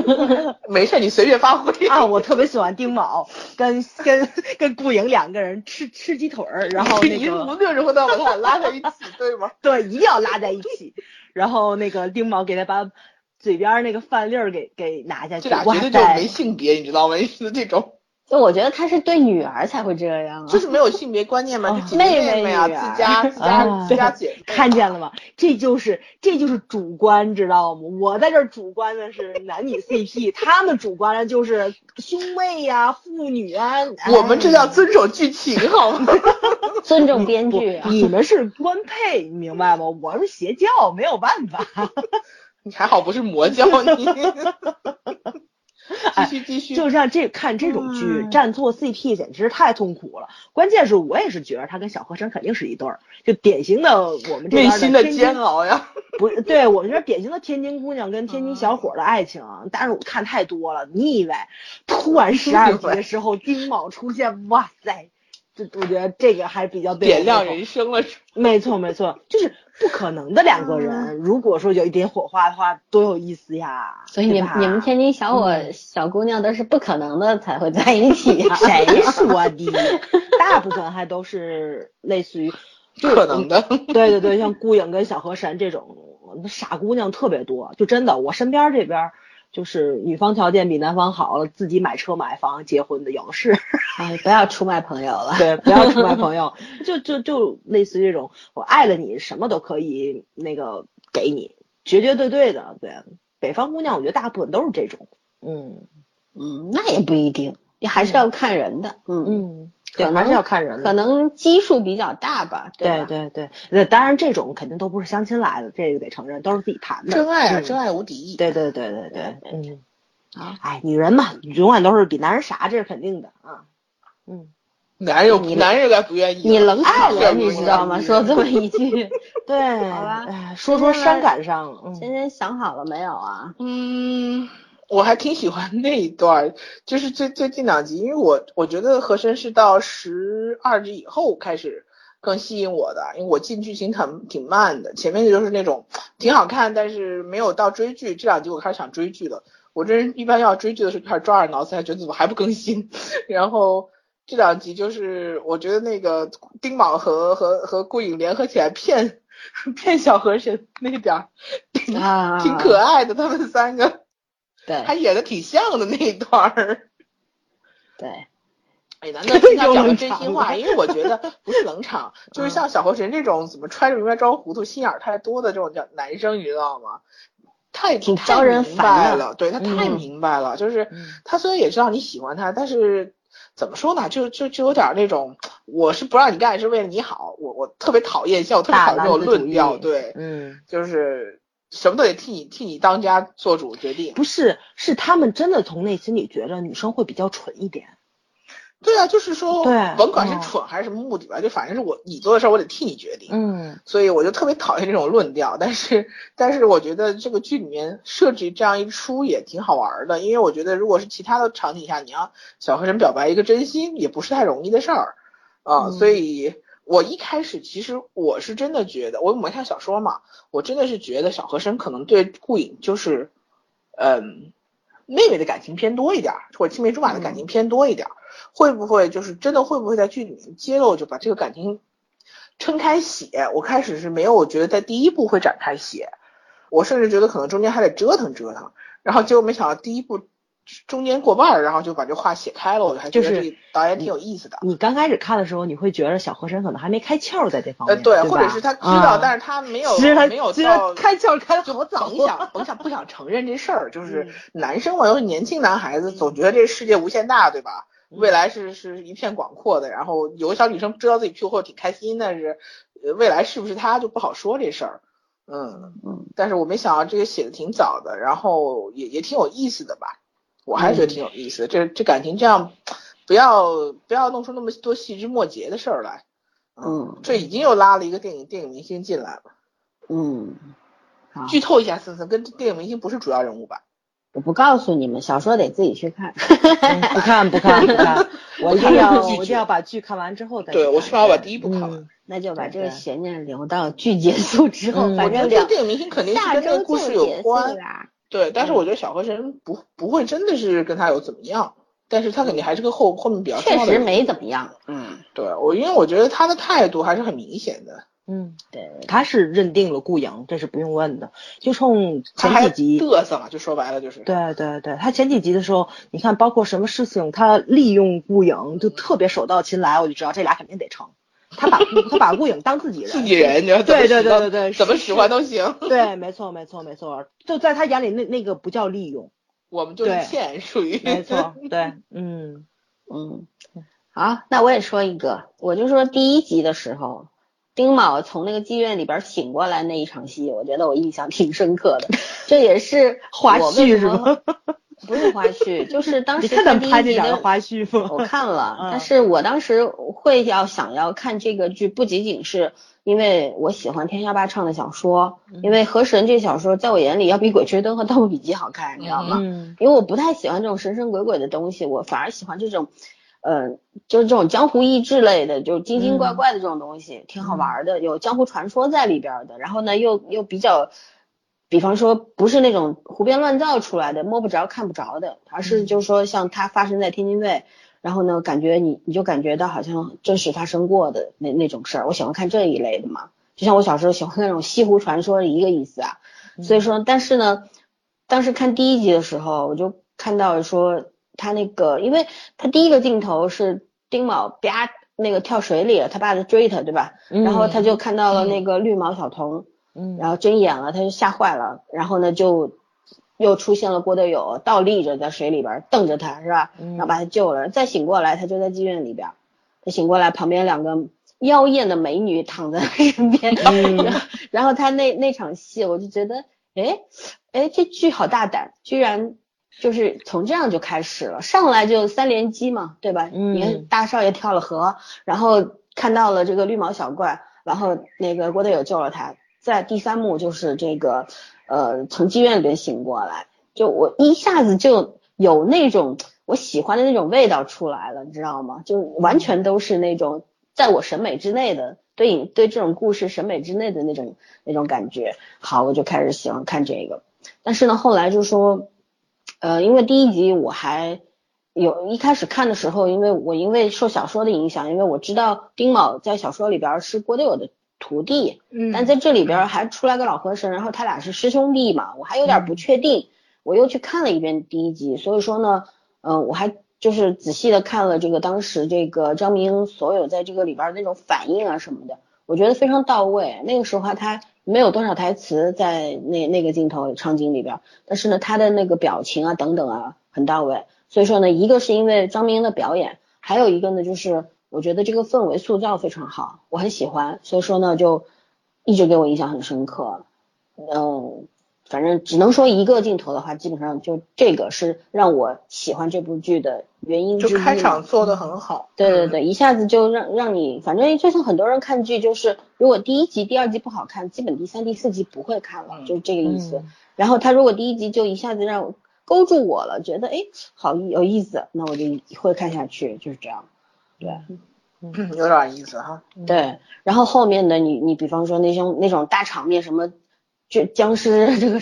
没事，你随便发挥。啊，我特别喜欢丁卯跟跟跟顾影两个人吃吃鸡腿儿，然后那一个无论如何都要把他俩拉在一起，对吗？对，一定要拉在一起。然后那个丁卯给他把嘴边儿那个饭粒儿给给拿下去，这俩哇绝对就是没性别，你知道吗？是这种，就我觉得他是对女儿才会这样啊就。是没有性别观念嘛，哦就姐妹妹妹妹啊，自家自家啊自家姐妹，看见了吗？这就是这就是主观，知道吗？我在这儿主观的是男女 CP，他们主观的就是兄妹呀、父女啊。哎我们这叫遵守剧情，好吗？尊重编剧啊。你们是官配，你明白吗？我是邪教，没有办法。你还好不是魔教你。继续继续，就像这看这种剧，嗯站错 CP 简直是太痛苦了。关键是我也是觉得他跟小河神肯定是一对儿，就典型的我们这边内心的煎熬呀。不是，对我们这典型的天津姑娘跟天津小伙儿的爱情，但是我看太多了，你以为。突然十二集的时候，丁卯出现，哇塞，这我觉得这个还比较对点亮人生了，没错没错，就是不可能的两个嗯人，如果说有一点火花的话，多有意思呀！所以你们你们天津小伙、嗯小姑娘都是不可能的才会在一起呀。谁 说的？大部分还都是类似于不 可能的。对对对，像顾影跟小河神这种傻姑娘特别多，就真的我身边这边就是女方条件比男方好了，自己买车买房结婚的有的是。哎，不要出卖朋友了。对，不要出卖朋友，就就就类似于这种，我爱了你，什么都可以那个给你，绝绝对对的。对，北方姑娘我觉得大部分都是这种。嗯嗯，那也不一定，你还是要看人的。嗯，嗯，可能对，还是要看人的。可能基数比较大吧。对吧？对对，那当然这种肯定都不是相亲来的，这个得承认，都是自己谈的。真爱啊，嗯真爱无敌意。对对对对对，对嗯，啊，哎，女人嘛，永远都是比男人傻，这是肯定的啊。嗯，男人你男人该不愿意。你冷爱了，你知道吗？说这么一句，对，好吧哎，说说伤感上，嗯今天想好了没有啊？嗯，我还挺喜欢那一段，就是最最近两集，因为我我觉得和珅是到十二集以后开始更吸引我的，因为我进剧情很挺慢的，前面的就是那种挺好看，但是没有到追剧。这两集我开始想追剧了，我这人一般要追剧的时候就开始抓耳挠腮，觉得怎么还不更新，然后。这两集就是我觉得那个丁卯和和和顾影联合起来骗 骗小和珅那点儿，挺啊挺可爱的，他们三个。对。还演的挺像的那一段儿。对，哎，难得听他讲个又 冷场真心话，因为我觉得不是冷场，就是像小河神这种怎么揣着明白装糊涂、心眼儿太多的这种叫男生，你知道吗？太太挺招人烦了，对他太嗯。明白了，就是嗯。他虽然也知道你喜欢他，但是怎么说呢，就就就有点那种，我是不让你干，是为了你好，我我特别讨厌，像我特别讨厌这种论调，对，嗯，就是什么都得替你替你当家做主决定。不是，是他们真的从内心里觉得女生会比较蠢一点。对啊，就是说，对甭管是嗯蠢还是什么目的吧，就反正是我你做的事儿，我得替你决定。嗯所以我就特别讨厌这种论调，但是但是我觉得这个剧里面设置这样一出也挺好玩的，因为我觉得如果是其他的场景下，你要小和神表白一个真心也不是太容易的事儿啊、嗯所以我一开始其实我是真的觉得，我没看小说嘛，我真的是觉得小河神可能对顾影就是，嗯，妹妹的感情偏多一点儿，或者青梅竹马的感情偏多一点儿，会不会就是真的会不会在剧里面揭露，就把这个感情撑开写，我开始是没有我觉得在第一部会展开写，我甚至觉得可能中间还得折腾折腾，然后结果没想到第一部中间过半儿，然后就把这话写开了，我就还觉得就是这导演挺有意思的。你刚开始看的时候，你会觉得小和珅可能还没开窍在这方呃，面，对，对，或者是他知道，啊但是他没有其实他没有其实到开窍开的就好早甭想甭想不想承认这事儿，就是嗯男生嘛，尤其年轻男孩子，总觉得这世界无限大，对吧？嗯未来是是一片广阔的，然后有个小女生知道自己去或者挺开心，但是呃未来是不是她就不好说这事儿。嗯嗯，但是我没想到这个写的挺早的，然后也也挺有意思的吧，我还是觉得挺有意思的。这这感情这样，不要不要弄出那么多细枝末节的事儿来。嗯这已经又拉了一个电影电影明星进来了。嗯，好，剧透一下，森森跟电影明星不是主要人物吧？我不告诉你们，小说得自己去看。嗯不看不看不看，我一定要我一定要把剧看完之后再看。对我起码要把第一部看完。嗯那就把这个悬念留到剧结束之后，嗯反我觉得这个正两电影明星肯定是跟这个故事有关，啦。对，但是我觉得小河神不不会真的是跟他有怎么样，但是他肯定还是个后后面比较确实没怎么样。嗯，对我，因为我觉得他的态度还是很明显的，嗯，对，他是认定了顾阳，这是不用问的。就冲前几集，嘚瑟嘛，就说白了就是，对对对，他前几集的时候，你看包括什么事情，他利用顾影就特别手到擒来，我就知道这俩肯定得成。他把他把顾影当自己人，自己人，你知道对对对对对，怎么使唤都行，对，没错没错没错，就在他眼里那那个不叫利用，我们就是对欠，属于没错，对，嗯。嗯，好，那我也说一个，我就说第一集的时候，丁卯从那个妓院里边醒过来那一场戏，我觉得我印象挺深刻的。这也是花我为什絮是么吗？不是花絮，就是 当时看咱们拍这第一集的两个花絮吗？我看了，嗯但是我当时会要想要看这个剧，不仅仅是因为我喜欢天下霸唱的小说，嗯因为《河神》这小说在我眼里要比《鬼吹灯》和《盗墓笔记》好看，你知道吗？嗯因为我不太喜欢这种神神鬼鬼的东西，我反而喜欢这种，呃，就是这种江湖益智类的，就是精精怪怪的这种东西，挺好玩的，有江湖传说在里边的，然后呢又又比较。比方说，不是那种胡编乱造出来的、摸不着、看不着的，而是就是说，像它发生在天津卫，然后呢，感觉你你就感觉到好像真实发生过的那那种事儿。我喜欢看这一类的嘛，就像我小时候喜欢那种西湖传说一个意思啊。所以说，但是呢，当时看第一集的时候，我就看到说他那个，因为他第一个镜头是丁卯啪那个跳水里了，他爸在追他，对吧？然后他就看到了那个绿毛小童。嗯，然后睁眼了，他就吓坏了，然后呢就又出现了郭德友倒立着在水里边瞪着他，是吧？然后把他救了，再醒过来，他就在妓院里边，他醒过来旁边两个妖艳的美女躺在他身边，然 后然后他那那场戏我就觉得，哎哎这剧好大胆，居然。就是从这样就开始了，上来就三连击嘛，对吧？嗯你看大少爷跳了河，然后看到了这个绿毛小怪，然后那个郭德友救了他，在第三幕就是这个呃从妓院里边醒过来，就我一下子就有那种我喜欢的那种味道出来了，你知道吗？就完全都是那种在我审美之内的，对影对这种故事审美之内的那种那种感觉。好，我就开始喜欢看这个，但是呢，后来就说，呃，因为第一集我还。有一开始看的时候，因为我因为受小说的影响，因为我知道丁卯在小说里边是郭德友的徒弟，嗯但在这里边还出来个老和神，然后他俩是师兄弟嘛，我还有点不确定，我又去看了一遍第一集，所以说呢，嗯、我还就是仔细的看了这个当时这个张明英所有在这个里边那种反应啊什么的，我觉得非常到位。那个时候他没有多少台词在那那个镜头场景里边，但是呢，他的那个表情啊等等啊很到位。所以说呢，一个是因为张明英的表演，还有一个呢就是我觉得这个氛围塑造非常好，我很喜欢，所以说呢就一直给我印象很深刻。嗯，反正只能说一个镜头的话，基本上就这个是让我喜欢这部剧的原因。就开场做的很好。对对对，一下子就让让你，反正就像很多人看剧，就是如果第一集、第二集不好看，基本第三、第四集不会看了，嗯就是这个意思。嗯然后他如果第一集就一下子让我勾住我了，觉得哎好有意思，那我就会看下去，就是这样。对嗯，有点意思哈。对，然后后面的你你比方说那种那种大场面什么。就僵尸这个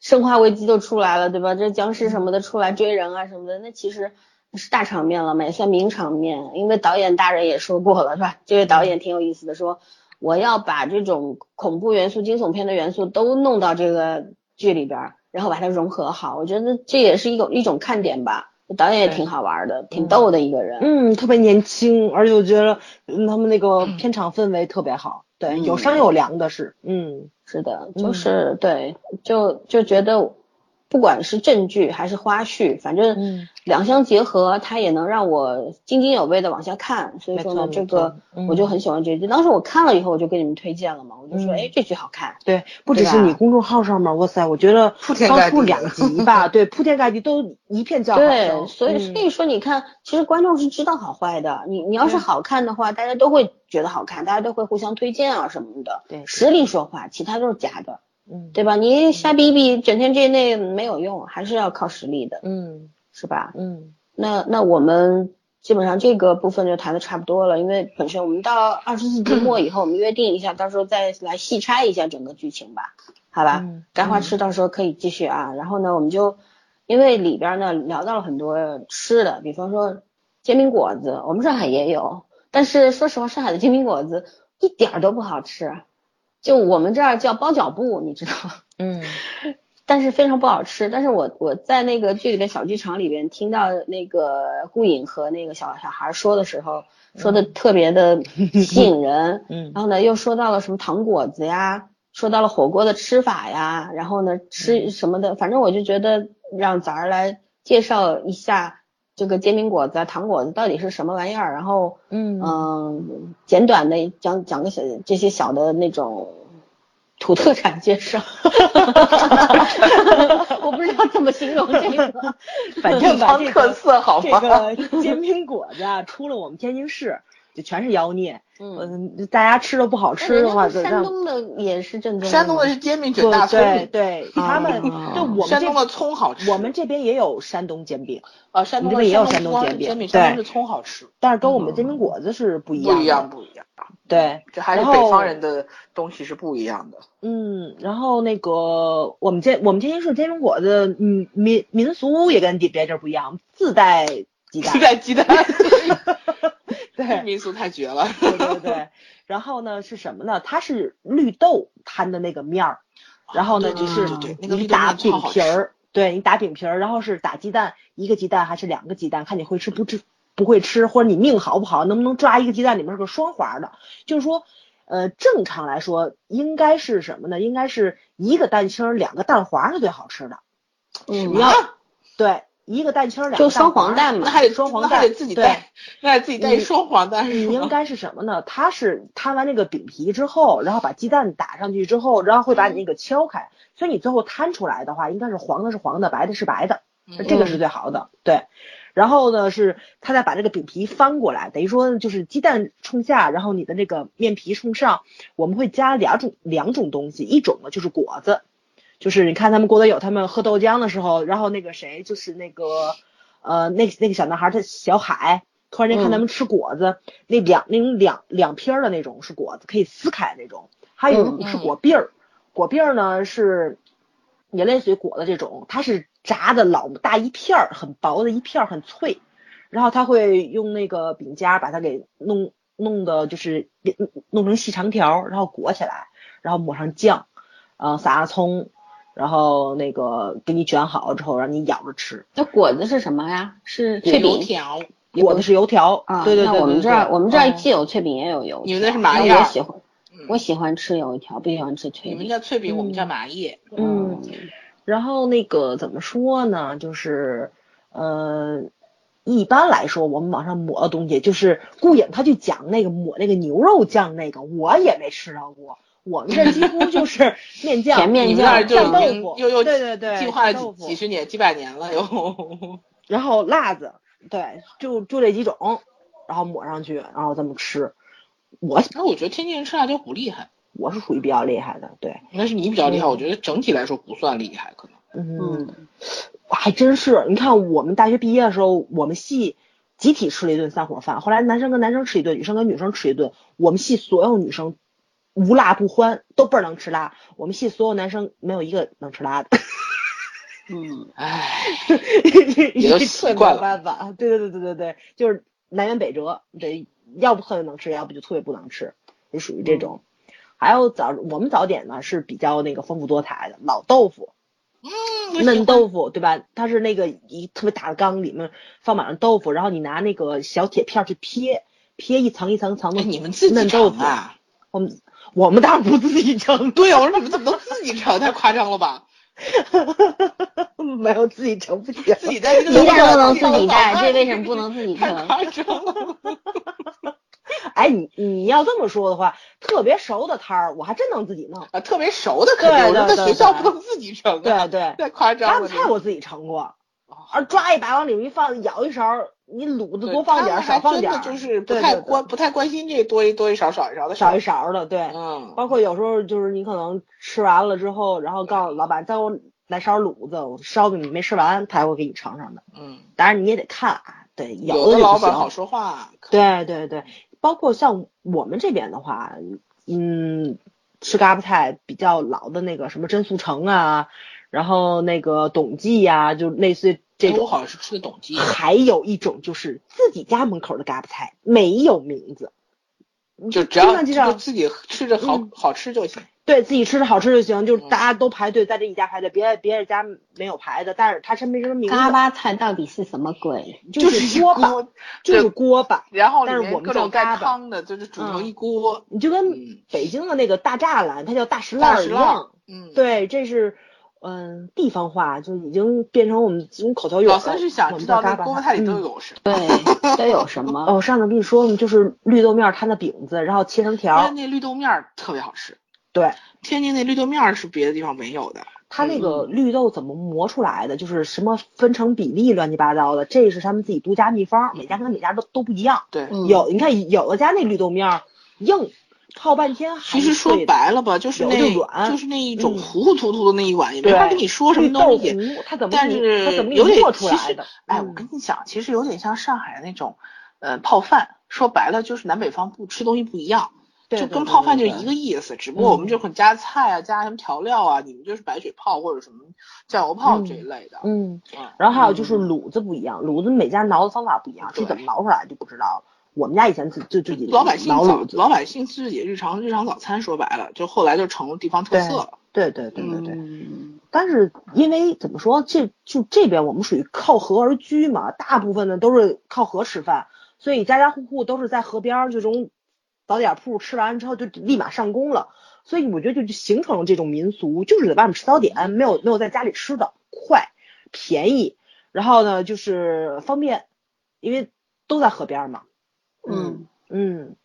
生化危机都出来了，对吧？这僵尸什么的出来追人啊什么的，那其实是大场面了嘛，也算名场面。因为导演大人也说过了，是吧？这位导演挺有意思的，说我要把这种恐怖元素、惊悚片的元素都弄到这个剧里边，然后把它融合好。我觉得这也是一种一种看点吧。导演也挺好玩的，挺逗的一个人。嗯，特别年轻，而且我觉得他们那个片场氛围特别好。对，有商有量的是。嗯，是的，就是对，就就觉得。不管是正剧还是花絮，反正两相结合，它也能让我津津有味的往下看。所以说呢，这个我就很喜欢这剧。当时我看了以后，我就给你们推荐了嘛，我就说，哎，这剧好看。对，不只是你公众号上面，哇塞，我觉得刚出两集吧，对，铺天盖地都一片叫好对，所以所以说你看，其实观众是知道好坏的。你你要是好看的话，大家都会觉得好看，大家都会互相推荐啊什么的。对，实力说话，其他都是假的。嗯，对吧？你瞎逼逼，整天这那没有用，还是要靠实力的。嗯，是吧？嗯，那那我们基本上这个部分就谈的差不多了，因为本身我们到二十四集末以后，我们约定一下，到时候再来细拆一下整个剧情吧，好吧？该花痴到时候可以继续啊。然后呢，我们就因为里边呢聊到了很多吃的，比方说煎饼果子，我们上海也有，但是说实话，上海的煎饼果子一点都不好吃。就我们这儿叫包脚布，你知道吗？嗯，但是非常不好吃。但是我我在那个剧里的小剧场里边听到那个顾影和那个小小孩说的时候，说的特别的吸引人。嗯，然后呢，又说到了什么糖果子呀，说到了火锅的吃法呀，然后呢吃什么的，反正我就觉得让咱儿来介绍一下。这个煎饼果子、糖果子到底是什么玩意儿？然后，嗯嗯，简短的讲讲个小这些小的那种土特产介绍，我不知道怎么形容这个，反正吧，特色好吗？这个煎饼果子啊，出了我们天津市。就全是妖孽，嗯，大家吃的不好吃的话，山东的也是正宗。山东的是煎饼卷大葱，对对，他们对我们山东的葱好吃。我们这边也有山东煎饼，啊，山东这边也有山东煎饼，对，是葱好吃，但是跟我们煎饼果子是不一样，不一样，不一样。对，这还是北方人的东西是不一样的。嗯，然后那个我们煎我们天津市煎饼果子，嗯，民民俗也跟别别地不一样，自带鸡蛋，自带鸡蛋。对，民俗太绝了。对对对，然后呢是什么呢？它是绿豆摊的那个面儿，然后呢就是你打饼皮儿，对你打饼皮儿，然后是打鸡蛋，一个鸡蛋还是两个鸡蛋，看你会吃不吃不会吃，或者你命好不好，能不能抓一个鸡蛋里面是个双黄的。就是说，呃，正常来说应该是什么呢？应该是一个蛋清两个蛋黄是最好吃的。嗯，你要对。一个蛋清两个就双黄蛋嘛，那还得双黄蛋，还得自己带，那还得自己带双黄蛋。你应该是什么呢？它是摊完那个饼皮之后，然后把鸡蛋打上去之后，然后会把你那个敲开，所以你最后摊出来的话，应该是黄的是黄的，白的是白的，这个是最好的。对，然后呢是他再把这个饼皮翻过来，等于说就是鸡蛋冲下，然后你的那个面皮冲上，我们会加两种两种东西，一种呢就是果子。就是你看他们郭德友他们喝豆浆的时候，然后那个谁就是那个呃那那个小男孩他小海，突然间看他们吃果子，那两那种两两片儿的那种是果子，可以撕开那种，还有一种是果篦儿，果篦儿呢是也类似于果子这种，它是炸的老大一片儿，很薄的一片儿，很脆，然后他会用那个饼夹把它给弄弄的就是弄成细长条，然后裹起来，然后抹上酱，呃撒上葱。然后那个给你卷好了之后，让你咬着吃。那果子是什么呀？是脆饼条。果子是油条啊。对对对。那我们这儿我们这儿既有脆饼也有油。你们那是麻叶。我喜欢，我喜欢吃油条，不喜欢吃脆饼。你们叫脆饼，我们叫麻叶。嗯。然后那个怎么说呢？就是呃，一般来说，我们往上抹的东西，就是顾影他就讲那个抹那个牛肉酱那个，我也没吃到过。我们这几乎就是面酱，甜面酱，酱豆腐，又又对对对，计划几几十年、几百年了又。然后辣子，对，就就这几种，然后抹上去，然后这么吃。我那我觉得天津人吃辣椒不厉害，我是属于比较厉害的，对。那是你比较厉害，我觉得整体来说不算厉害，可能。嗯，还真是。你看我们大学毕业的时候，我们系集体吃了一顿散伙饭，后来男生跟男生吃一顿，女生跟女生吃一顿，我们系所有女生。无辣不欢，都倍儿能吃辣。我们系所有男生没有一个能吃辣的。嗯，唉，也都习惯了办法。对对对对对对，就是南辕北辙，得要不特别能吃，要不就特别不能吃，就属于这种。还有早我们早点呢是比较那个丰富多彩的，老豆腐，嗯，嫩豆腐对吧？它是那个一特别大的缸里面放满了豆腐，然后你拿那个小铁片去撇，撇一层一层层的哎，你们自己嫩豆腐。啊？我们我们当然不自己盛，对呀，我说你们怎么能自己盛？太夸张了吧？没有自己盛不起。自己在这鸡蛋不能自己带，这为什么不能自己太盛？夸张了。哎，你你要这么说的话，特别熟的摊儿，我还真能自己弄。啊，特别熟的肯定，对我说在学校不能自己盛啊，对对，太夸张了干了。菜我自己盛过，哦而抓一把往里面一放，舀一勺，你卤子多放点儿，少放点儿，就是不太关不太关心这多一多一勺少一勺的少一勺的，对。嗯，包括有时候就是你可能吃完了之后，然后告诉老板再给我来勺卤子，我烧饼没吃完，他还会给你尝尝的。嗯，当然你也得看啊，对，有的老板好说话，对对对，包括像我们这边的话，嗯，吃嘎巴菜比较老的那个什么真素成啊，然后那个董记呀、就类似于这种。哎我好像是吃的董记，还有一种就是自己家门口的嘎巴菜，没有名字，就只要就自己吃着好嗯好吃就行。对自己吃着好吃就行，就是嗯大家都排队在这一家排队，别别人家没有排的，但是他身边什么名字，嘎巴菜到底是什么鬼？就是锅巴，就是锅巴，然后里但是我们面各种带叫嘎巴汤的，就是煮成嗯一锅。你就跟嗯北京的那个大栅栏，它叫大石烂儿一样。嗯，对，这是嗯地方话，就已经变成我们这种口头语了。老三是想我知道那锅巴菜里都嗯有什么。对，都有什么？哦，上次跟你说了，就是绿豆面儿摊的饼子，然后切成条儿。那绿豆面儿特别好吃，对，天津那绿豆面儿是别的地方没有的。它那个嗯绿豆怎么磨出来的，就是什么分成比例乱七八糟的，这是他们自己独家秘方，每家跟每家都都不一样。对，嗯有你看有的家那绿豆面儿硬，泡半天还其实说白了吧，就是那就是那一种嗯糊糊涂涂的那一碗，也没对法跟你说什么东西。糊，它怎么但是它怎么给有点其实的？我跟你讲，其实有点像上海那种，呃，泡饭。说白了就是南北方不吃东西不一样，就跟泡饭就一个意思，只不过我们嗯就很加菜啊，加什么调料啊，你们就是白水泡或者什么酱油泡嗯这一类的。嗯，嗯，然后还有就是卤子不一样，卤子每家熬的方法不一样，是怎么熬出来就不知道了。我们家以前自就自己老百姓早老百姓自己日常日常早餐说白了，就后来就成了地方特色了。对对对对对。嗯但是因为怎么说，这就这边我们属于靠河而居嘛，大部分呢都是靠河吃饭，所以家家户户都是在河边儿这种早点铺吃完之后就立马上工了，所以我觉得就形成了这种民俗，就是在外面吃早点，没有没有在家里吃的快、便宜，然后呢就是方便，因为都在河边儿嘛。嗯嗯，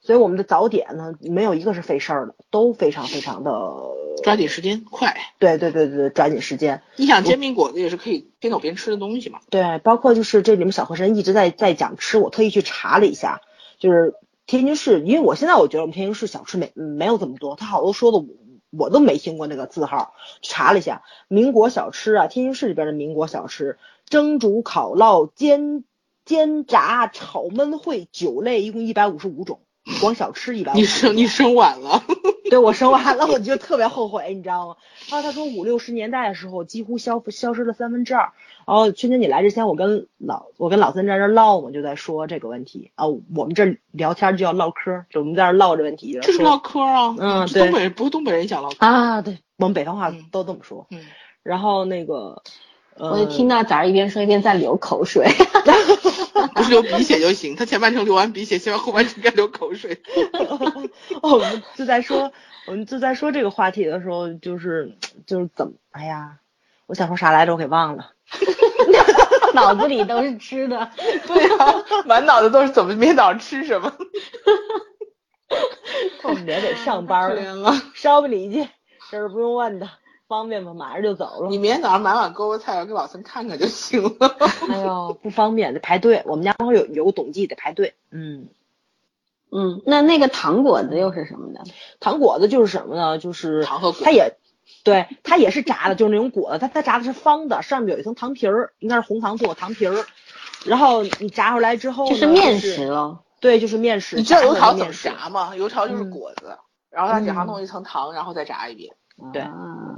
所以我们的早点呢没有一个是费事儿的，都非常非常的抓紧时间，快！对对对对对，抓紧时间。你想煎饼果子也是可以边走边吃的东西嘛。对，包括就是这里面小和珅一直在在讲吃，我特意去查了一下，就是天津市，因为我现在我觉得我们天津市小吃没没有这么多，他好多说的我我都没听过那个字号，查了一下，民国小吃啊，天津市里边的民国小吃，蒸煮烤烙煎煎炸炒焖烩酒类一共一百五十五种，光小吃一百你生你生晚了，对我生完了，我就特别后悔，你知道吗？然后他说五六十年代的时候几乎消消失了三分之二。然后春节你来之前，我跟老我跟老三在这唠嘛，就在说这个问题啊。我们这聊天就要唠嗑，就我们在这唠这问题，说这是唠嗑啊。嗯对东北人不是东北人讲唠嗑。啊，对我们北方话嗯都这么说。嗯，然后那个，呃、我就听到崽儿一边说一边在流口水。不是流鼻血就行，他前半程流完鼻血，现在后半程该流口水。我们就在说，我们就在说这个话题的时候，就是就是怎么，哎呀，我想说啥来着，我给忘了。脑子里都是吃的。对啊，满脑子都是怎么明早吃什么。我们也得上班可了，怜了。捎不离去，这是不用问的，方便吗？马上就走了你。明天早上买碗锅巴菜，给老孙看看就行了。哎呦，不方便，得排队。我们家门口有有个董记，得排队。嗯，嗯，那那个糖果子又是什么呢？糖果子就是什么呢？就是糖和果它也，对，它也是炸的，就是那种果子，它它炸的是方的，上面有一层糖皮儿，应该是红糖做的糖皮儿。然后你炸出来之后，就是面食了。对，就是面食。你知道油炸条怎么？炸吗？油条就是嗯果子，然后它顶上嗯弄一层糖，然后再炸一遍。对。啊。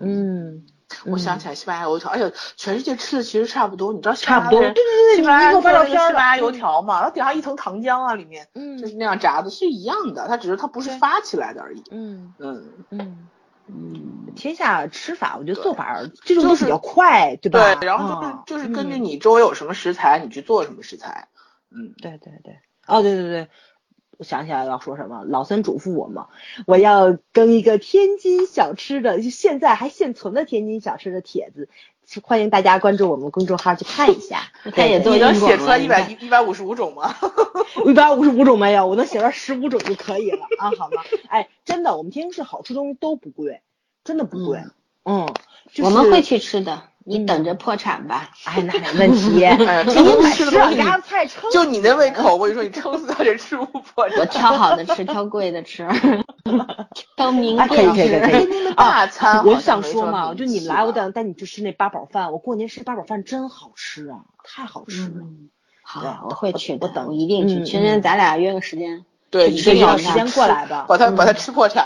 嗯，我想起来西班牙油条，而且全世界吃的其实差不多。你知道西差不多，对对对，西班牙你发照片西班牙油条嘛，然后底下一层糖浆啊，里面嗯。就是那样炸的，是一样的，它只是它不是发起来的而已。嗯。嗯，嗯，嗯，天下吃法，我觉得做法这种就是都比较快，对吧？对，然后就是嗯就是根据嗯。你周围有什么食材，你去做什么食材。嗯，对对对，哦对对对，我想起来要说什么，老三嘱咐我嘛，我要跟一个天津小吃的，就现在还现存的天津小吃的帖子，欢迎大家关注我们公众号去看一下。他也做你能写出来一百一百五十五种吗？一百五十五种没有，我能写出来十五种就可以了啊，好吗？哎，真的，我们天津市好吃东西都不贵，真的不贵。嗯，就是、我们会。去吃的，你嗯等着破产吧。哎，那没问题。哎呀，天吃家菜撑就你那胃口，我跟你说，你撑死他这吃不破 我挑好的吃，挑贵的吃，挑名啊可以贵吃。可以可以可以天的大餐我就想说嘛，就你来，我等带你去吃那八宝饭。我过年吃八宝饭真好吃啊，太好吃了。嗯，好，我会去的，我等我一定去。嗯群咱俩约个时间，对，去一定要时间过来吧。把他把他嗯吃破产，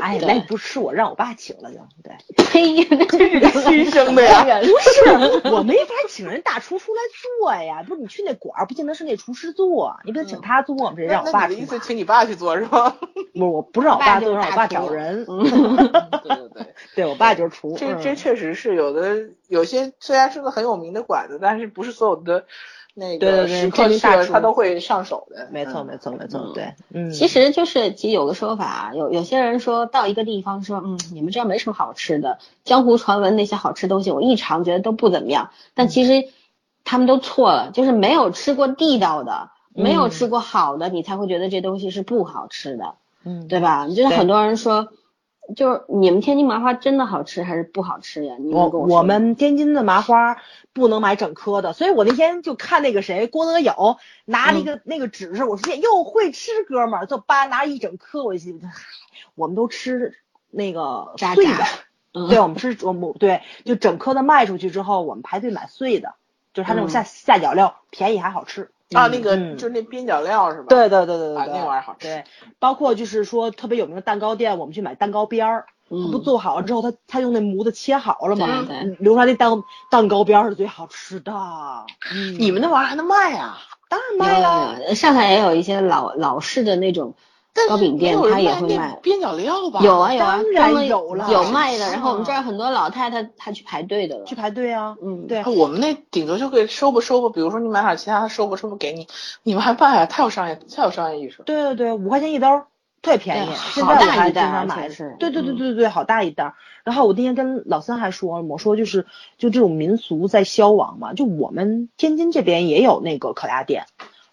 哎，那你不吃我让我爸请了就对。呸，这是亲生的呀。不是我没法请人大厨出来做呀，不是你去那馆儿，不见得是那厨师做，你不得请他做吗？这让我爸你的意思，请你爸去做是吗？不是我不是让我爸爸做，让我爸找人。嗯对对对，对我爸就是厨。这嗯这确实是有的，有些虽然是个很有名的馆子，但是不是所有的那对对对个食客天津大厨他都会上手的。没错嗯没错没错嗯，对，嗯，其实就是，其实有个说法，有有些人说到一个地方说，嗯，你们这儿没什么好吃的，江湖传闻那些好吃东西，我一尝觉得都不怎么样。但其实他们都错了，就是没有吃过地道的，没有吃过好的，你才会觉得这东西是不好吃的，嗯对吧？就是很多人说，就是你们天津麻花真的好吃还是不好吃呀？你我我们天津的麻花不能买整颗的，所以我那天就看那个谁郭德友拿了一个、那个指示，我说哟会吃哥们儿，就叭拿一整颗，我心嗨，我们都吃那个碎的，嗯对，我们吃我们对，就整颗的卖出去之后，我们排队买碎的，就是它那种下、下脚料便宜还好吃。啊，那个嗯就是那边角料是吧？对对对对对啊，那玩意儿好吃对，包括就是说特别有名的蛋糕店，我们去买蛋糕边儿，嗯不做好了之后，他他用那模子切好了嘛，对对嗯留出来那蛋蛋糕边儿是最好吃的。嗯，你们那玩意儿还能卖啊？当然卖了，上海也有一些老老式的那种糕饼店，他也会卖。边角料吧？有啊有啊，当然他们有了有卖的。是然后我们这啊儿很多老太太她去排队的了。去排队啊。嗯，对，我们那顶多就可以收吧收吧，比如说你买点其他的收吧收吧给你，你们还卖啊？太有商业，太有商业意识了。对对对，五块钱一兜儿，特别便宜。对现好在我还经大一袋常买对对对嗯对对，好大一袋儿。然后我那天跟老三还说，我说就是就这种民俗在消亡嘛，就我们天津这边也有那个烤鸭店，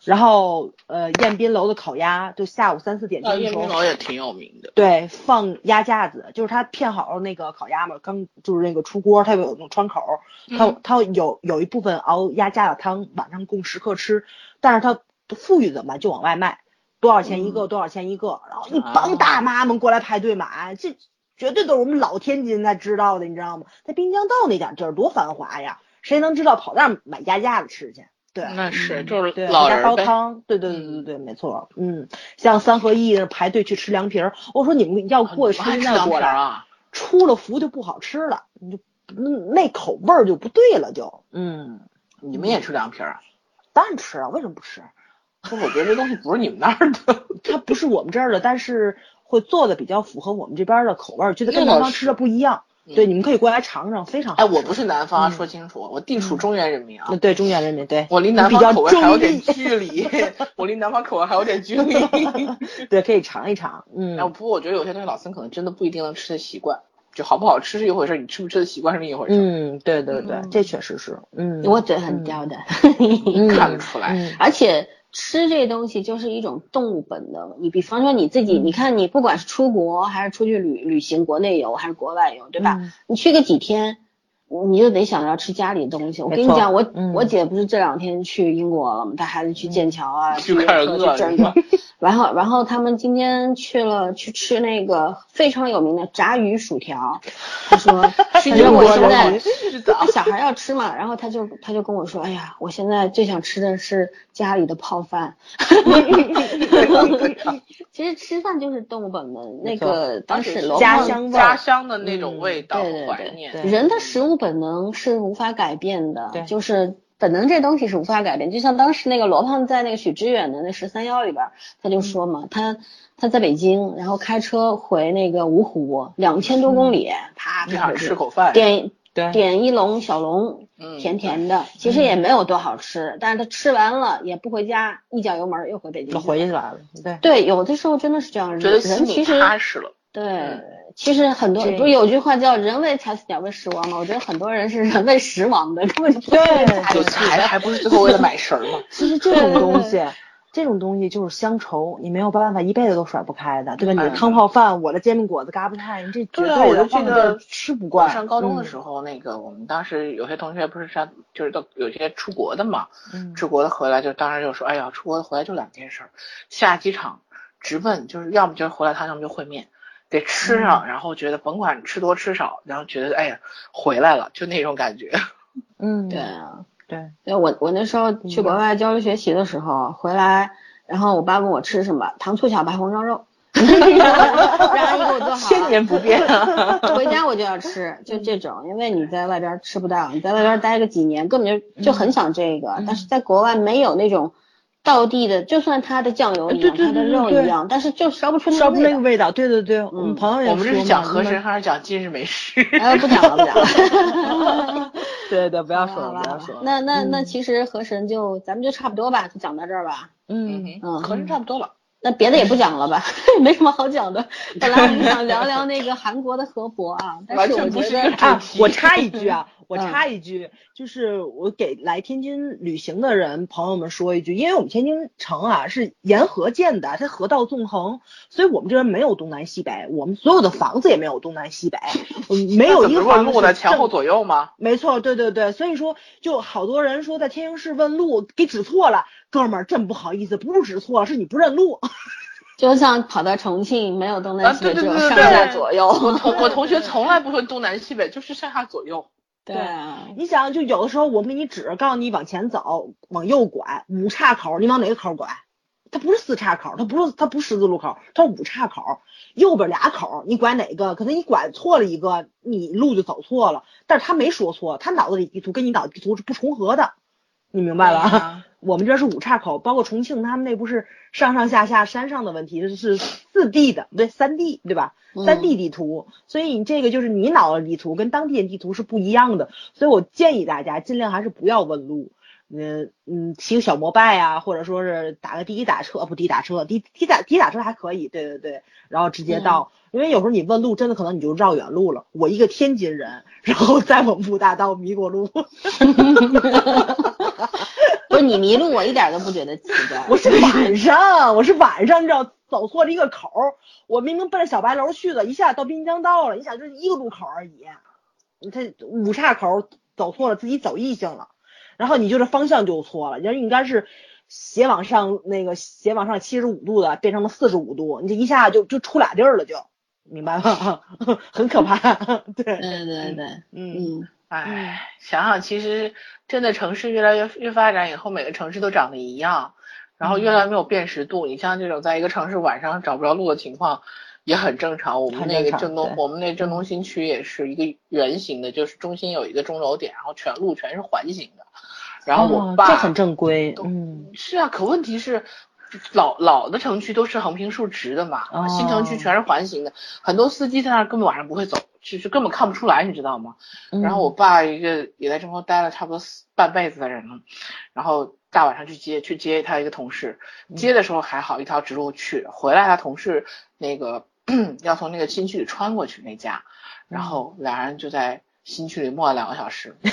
然后呃宴宾楼的烤鸭，就下午三四点啊，钟的时候燕冰，楼也挺有名的。对，放鸭架子，就是他片好了那个烤鸭嘛，刚就是那个出锅，它有那种窗口，它嗯它有有一部分熬鸭架子汤，晚上供食客吃，但是它富裕怎么办就往外卖，多少钱一个，多少钱一个，然后一帮大妈们过来排队买，这绝对都是我们老天津才知道的，你知道吗？在滨江道那点地儿多繁华呀，谁能知道跑那儿买鸭架子吃去？对，那是嗯就是对，老人呗。煲汤，对对对对对，没错，嗯，像三合一那排队去吃凉皮儿，我说你们要过去吃那过来？出了福就不好吃了，你就嗯那口味儿就不对了，就嗯，你们也吃凉皮儿啊？当然吃啊，为什么不吃？可我觉得这东西不是你们那儿的。它不是我们这儿的，但是会做的比较符合我们这边儿的口味儿，觉得跟南方吃的不一样。嗯对，你们可以过来尝尝，非常好哎，我不是南方，嗯说清楚，我地处中原人民啊嗯，。对中原人民，对我离南方口味还有点距离，我离南方口味还有点距离。对，可以尝一尝。嗯，哎，不过我觉得有些东西老孙可能真的不一定能吃的习惯，就好不好吃是一回事，你吃不吃的习惯是另一回事。嗯，对对对，嗯这确实是，嗯，我嘴很刁的，嗯 看得出来嗯而且吃这东西就是一种动物本能。你比方说你自己，嗯你看你不管是出国还是出去旅旅行，国内游还是国外游，对吧？嗯你去个几天，你就得想要吃家里的东西。我跟你讲，我、嗯我姐不是这两天去英国了吗？带孩子去剑桥啊，去就开始约克饿了去这儿这儿然后然后他们今天去了去吃那个非常有名的炸鱼薯条，他说去 他说英国多我现在小孩要吃嘛，然后他就他就跟我说，哎呀，我现在最想吃的是家里的泡饭。对其实吃饭就是动物本能，那个当时罗胖家乡家乡的那种味道对对怀对念。人的食物本能是无法改变的，对就是本能这东西是无法改变。就像当时那个罗胖在那个许知远的那十三幺里边，他就说嘛，他他在北京，然后开车回那个芜湖，两千多公里，啪吃口饭，点点一笼小笼，嗯甜甜的，其实也没有多好吃，但是他吃完了也不回家，一脚油门又回北京就。回去来了，对。对，有的时候真的是这样，觉得人心里其实踏实了。对，其实很多不是有句话叫“人为财死，鸟为食亡”吗？我觉得很多人是人为食亡的，根本就不是为财还还不是最后为了买食儿吗？其实这种东西，这种东西就是乡愁，你没有办法一辈子都甩不开的，对吧？你的嗯汤泡饭，我的煎饼果子、嘎巴菜，你这绝对啊，我就记得吃不惯。上高中的嗯时候，那个我们当时有些同学不是上，就是都有些出国的嘛，嗯出国的回来就当时就说，哎呀，出国的回来就两件事儿，下机场直奔就是要么就是回来汤，要么就烩面，得吃上，然后觉得甭管吃多吃少，然后觉得哎呀回来了，就那种感觉。嗯，对啊，对，对我我那时候去国外交流学习的时候回来，然后我爸问我吃什么，糖醋小排红烧肉，让阿姨给我做好千。年不变。回家我就要吃，就这种，因为你在外边吃不到，你在外边待个几年，根本就就很想这个，但是在国外没有那种道地的，就算它的酱油一样，它的肉一样，但是就烧不出那烧不出那。个味道。对对对，我们朋友也我们这是讲和你们珅还是讲今日美食？哎，不讲了，不讲了。对对，不要说了，不要说了。那那那嗯其实河神就咱们就差不多吧，就讲到这儿吧。嗯，嗯河神差不多了。那别的也不讲了吧，没什么好讲的。本来我们想聊聊那个韩国的河伯啊，但是我觉得全不是啊我插一句啊，我嗯插一句，就是我给来天津旅行的人朋友们说一句，因为我们天津城啊是沿河建的，它河道纵横，所以我们这边没有东南西北，我们所有的房子也没有东南西北，嗯没有一个那怎么问房子是路的前后左右吗？没错，对对对，所以说就好多人说在天津市问路给指错了，哥们儿真不好意思，不是指错了，是你不认路。就像跑到重庆，没有东南啊，西北，只有对对对上，下左右。我同我同学从来不说东南西北，就是上下左右。对啊，你想，就有的时候我们给你指，告诉你往前走，往右拐，五岔口，你往哪个口拐？它不是四岔口，它不是它不是十字路口，它是五岔口，右边俩口，你拐哪个？可能你拐错了一个，你路就走错了。但是他没说错，他脑子里地图跟你脑子地图是不重合的，你明白吧？啊 我们这边是五岔口，包括重庆，他们那不是上上下下山上的问题，这是四 D 的，不对，三 D 对吧？三 D 地图，所以你这个就是你脑的地图跟当地的地图是不一样的，所以我建议大家尽量还是不要问路，嗯嗯，骑个小摩拜啊，或者说是打个滴滴打车，呃不滴滴打车，滴滴打滴滴打车还可以，对对对，然后直接到，因为有时候你问路真的可能你就绕远路了。我一个天津人，然后在文武大道迷过路，不是你迷路，我一点都不觉得奇怪。我是晚上，我是晚上，你知道走错了一个口儿，我明明奔着小白楼去的，一下到滨江道了，你想就是一个路口而已，你这五岔口走错了，自己走异性了，然后你就是方向就错了，人应该是斜往上那个斜往上七十五度的，变成了四十五度，你这一下就就出俩地儿了就，明白吗？很可怕，对，对对对，嗯嗯，唉，想想其实真的城市越来越越发展以后，每个城市都长得一样，然后越来越没有辨识度。你像这种在一个城市晚上找不着路的情况也很正常。我们那个郑东，我们那郑东新区也是一个圆形的，就是中心有一个钟楼点，然后全路全是环形的。然后我爸、哦这很正规，嗯是啊，可问题是，老老的城区都是横平竖直的嘛，哦新城区全是环形的，很多司机在那儿根本晚上不会走，就是根本看不出来，你知道吗？嗯然后我爸一个也在郑州待了差不多半辈子的人了，然后大晚上去接去接他一个同事，接的时候还好一条直路去，回来他同事那个 要从那个新区里穿过去那家，然后俩人就在新区里磨了两个小时。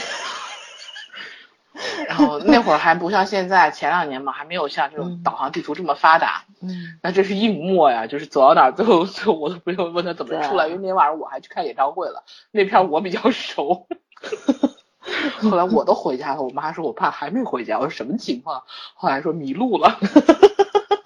然后那会儿还不像现在，前两年嘛，还没有像这种嗯导航地图这么发达。嗯那这是硬磨呀，就是走到哪儿最后最后我都不用问他怎么出来，因为那天晚上我还去看演唱会了，那片儿我比较熟。后来我都回家了，我妈说我爸还没回家，我说什么情况？后来说迷路了。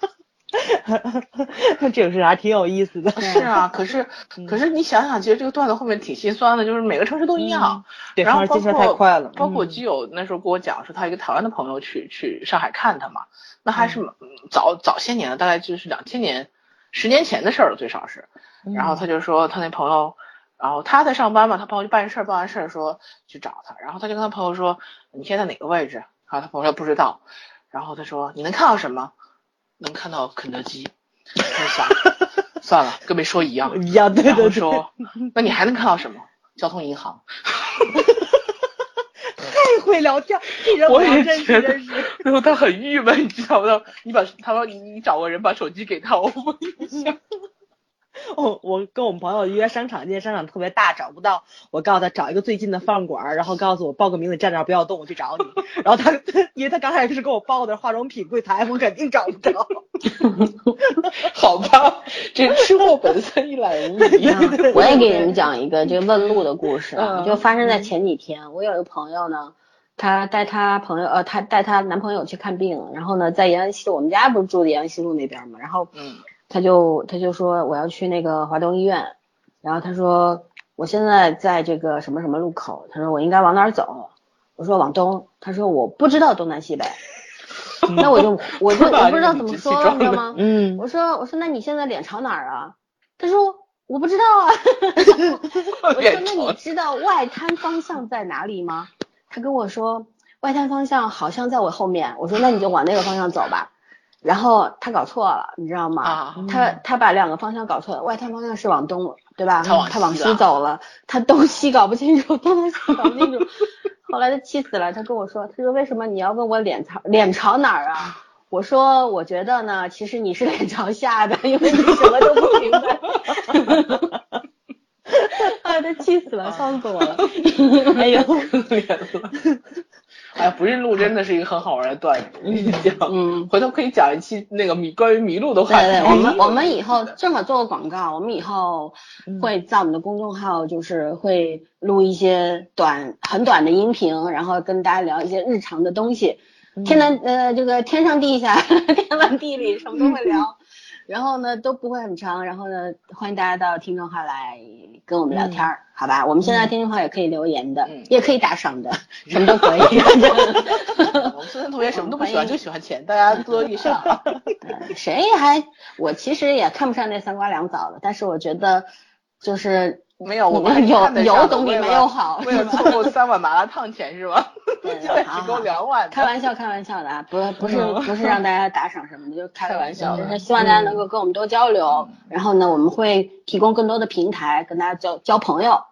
这个事还挺有意思的。是啊，可是 可是你想想，其实这个段子后面挺心酸的，就是每个城市都一样。对，然后包括太快了。包括基友那时候跟我讲，说他一个台湾的朋友去去上海看他嘛，那还是早早些年了，大概就是两千年、十年前的事儿了，最少是。然后他就说他那朋友，然后他在上班嘛，他朋友就办事儿，办完事儿说去找他，然后他就跟他朋友说你现在哪个位置？然后他朋友说不知道，然后他说你能看到什么？能看到肯德基。我想算了，跟没说一样。一样对对对。然后说那你还能看到什么？交通银行。太会聊天，这人我也认觉得认识。然后他很郁闷，你知道吗？你把他说你你找个人把手机给他，我问一下。哦，我跟我们朋友约商场，今天商场特别大，找不到。我告诉他找一个最近的饭馆，然后告诉我报个名，字站那儿不要动，我去找你。然后他，因为他刚开始是给我报的化妆品柜台，我肯定找不着。好吧，这吃货本色一览无遗。我也给你们讲一个这个问路的故事，就发生在前几天。我有一个朋友呢，她带她朋友，呃，她带她男朋友去看病，然后呢，在延安西路，我们家不是住在延安西路那边嘛，然后，嗯。他就他就说我要去那个华东医院，然后他说我现在在这个什么什么路口，他说我应该往哪儿走？我说往东，他说我不知道东南西北，那我就我就 我不知道怎么说，你知道吗？嗯，我说我说那你现在脸朝哪儿啊？他说我不知道啊。我说那你知道外滩方向在哪里吗？他跟我说外滩方向好像在我后面。我说那你就往那个方向走吧。然后他搞错了，你知道吗？他他把两个方向搞错了，外滩方向是往东，对吧？他往西走了，他东西搞不清楚，东西搞不清楚。后来他气死了，他跟我说，他说为什么你要问我脸朝脸朝哪儿啊？我说我觉得呢，其实你是脸朝下的，因为你什么都不明白。啊，他气死了，笑死我了。哎呦，可怜了。哎，不认路真的是一个很好玩的段子，我跟你讲，嗯，回头可以讲一期那个迷关于迷路的话题。对对，我们我们以后正好做个广告，我们以后会在我们的公众号就是会录一些短很短的音频，然后跟大家聊一些日常的东西，天南呃这个天上地下 天南地里什么都会聊。然后呢都不会很长，然后呢欢迎大家到听众号来跟我们聊天儿，好吧？我们现在听众号也可以留言的，也可以打赏的，什么都可以。我们孙森同学什么都不喜欢，就喜欢钱，大家多多益善。谁还我其实也看不上那三瓜两枣的，但是我觉得就是没有我们有有总比没有好，为了凑够三碗麻辣烫钱是吧？对，只够两碗。开玩笑，开玩笑的啊，不不是不是让大家打赏什么的，就开个玩笑，就是希望大家能够跟我们多交流。然后呢，我们会提供更多的平台跟大家交交朋友。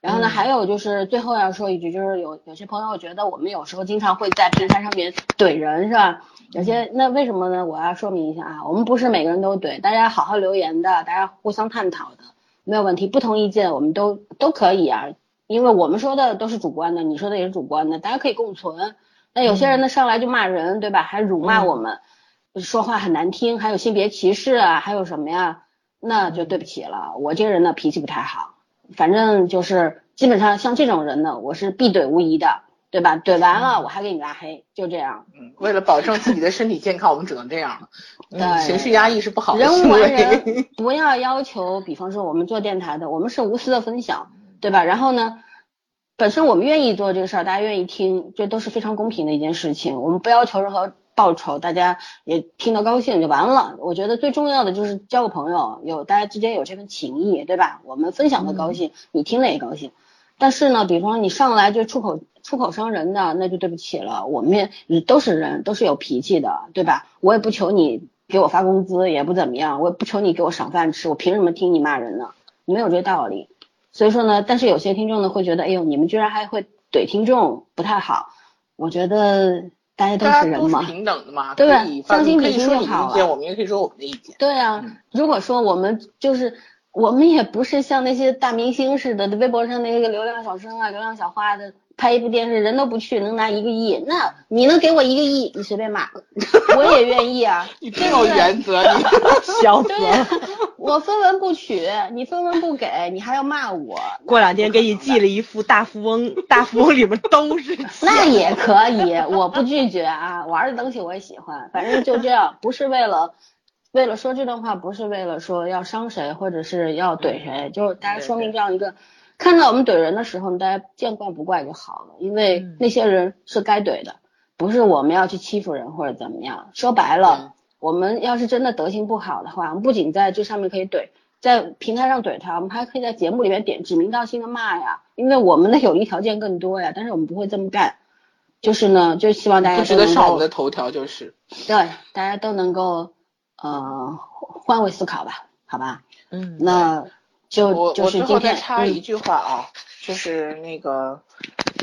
然后呢，还有就是最后要说一句，就是有有些朋友觉得我们有时候经常会在平台上面怼人，是吧？有些那为什么呢？我要说明一下啊，我们不是每个人都怼，大家好好留言的，大家互相探讨的，没有问题。不同意见我们都都可以啊。因为我们说的都是主观的，你说的也是主观的，大家可以共存。那有些人呢上来就骂人，对吧？还辱骂我们，说话很难听，还有性别歧视啊，还有什么呀？那就对不起了，我这个人呢脾气不太好，反正就是基本上像这种人呢，我是必怼无疑的，对吧？怼完了我还给你拉黑，就这样。嗯，为了保证自己的身体健康，我们只能这样了。对，情绪压抑是不好的。人无完人，不要要求，比方说我们做电台的，我们是无私的分享。对吧？然后呢，本身我们愿意做这个事儿，大家愿意听，这都是非常公平的一件事情。我们不要求任何报酬，大家也听得高兴就完了。我觉得最重要的就是交个朋友，有大家之间有这份情谊，对吧？我们分享的高兴，你听了也高兴。但是呢，比方你上来就出口出口伤人的，那就对不起了。我们也都是人，都是有脾气的，对吧？我也不求你给我发工资，也不怎么样，我也不求你给我赏饭吃，我凭什么听你骂人呢？没有这道理。所以说呢，但是有些听众呢会觉得，哎呦，你们居然还会怼听众，不太好。我觉得大家都是人嘛，平等的嘛，对，将心比心就好了。我们也可以说我们的意见。对啊，如果说我们就是我们也不是像那些大明星似的，微博上那个流量小生啊、流量小花的。拍一部电视人都不去，能拿一个亿，那你能给我一个亿，你随便骂，我也愿意啊。你真有原则，你 小子。我分文不取，你分文不给，你还要骂我。过两天给你寄了一副大富翁，大富翁里面都是。那也可以，我不拒绝啊，玩的东西我也喜欢，反正就这样，不是为了为了说这段话，不是为了说要伤谁，或者是要怼谁，就是大家说明这样一个，看到我们怼人的时候，大家见怪不怪就好了，因为那些人是该怼的，不是我们要去欺负人或者怎么样。说白了，我们要是真的德行不好的话，我们不仅在这上面可以怼，在平台上怼他，我们还可以在节目里面点指名道姓的骂呀，因为我们的有利条件更多呀，但是我们不会这么干。就是呢，就希望大家不值得上我们的头条，就是。对大家都能够呃换位思考吧，好吧？嗯，那就我我就是今天插一句话啊，就是那个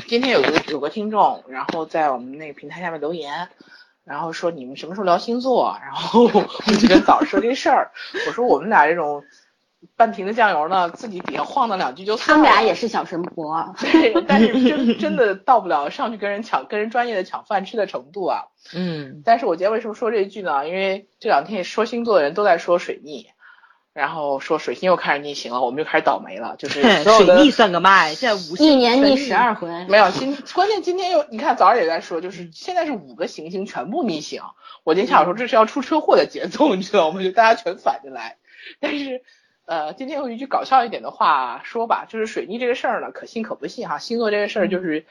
今天有个有个听众，然后在我们那个平台下面留言，然后说你们什么时候聊星座？然后 我就跟早说这事儿，我说我们俩这种。半瓶的酱油呢，自己底下晃荡两句就算了。他们俩也是小神婆，对，但是 真真的到不了上去跟人抢、跟人专业的抢饭吃的程度啊。嗯。但是我今天为什么说这一句呢？因为这两天说星座的人都在说水逆，然后说水星又开始逆行了，我们又开始倒霉了。就是 水逆算个嘛，现在五一年逆十二回。没有今关键今天又你看早上也在说，就是现在是五个行星全部逆行。我今天想说这是要出车祸的节奏，你知道吗？就大家全反着来，但是。呃，今天用一句搞笑一点的话说吧，就是水逆这个事儿呢，可信可不信哈。星座这个事儿就是，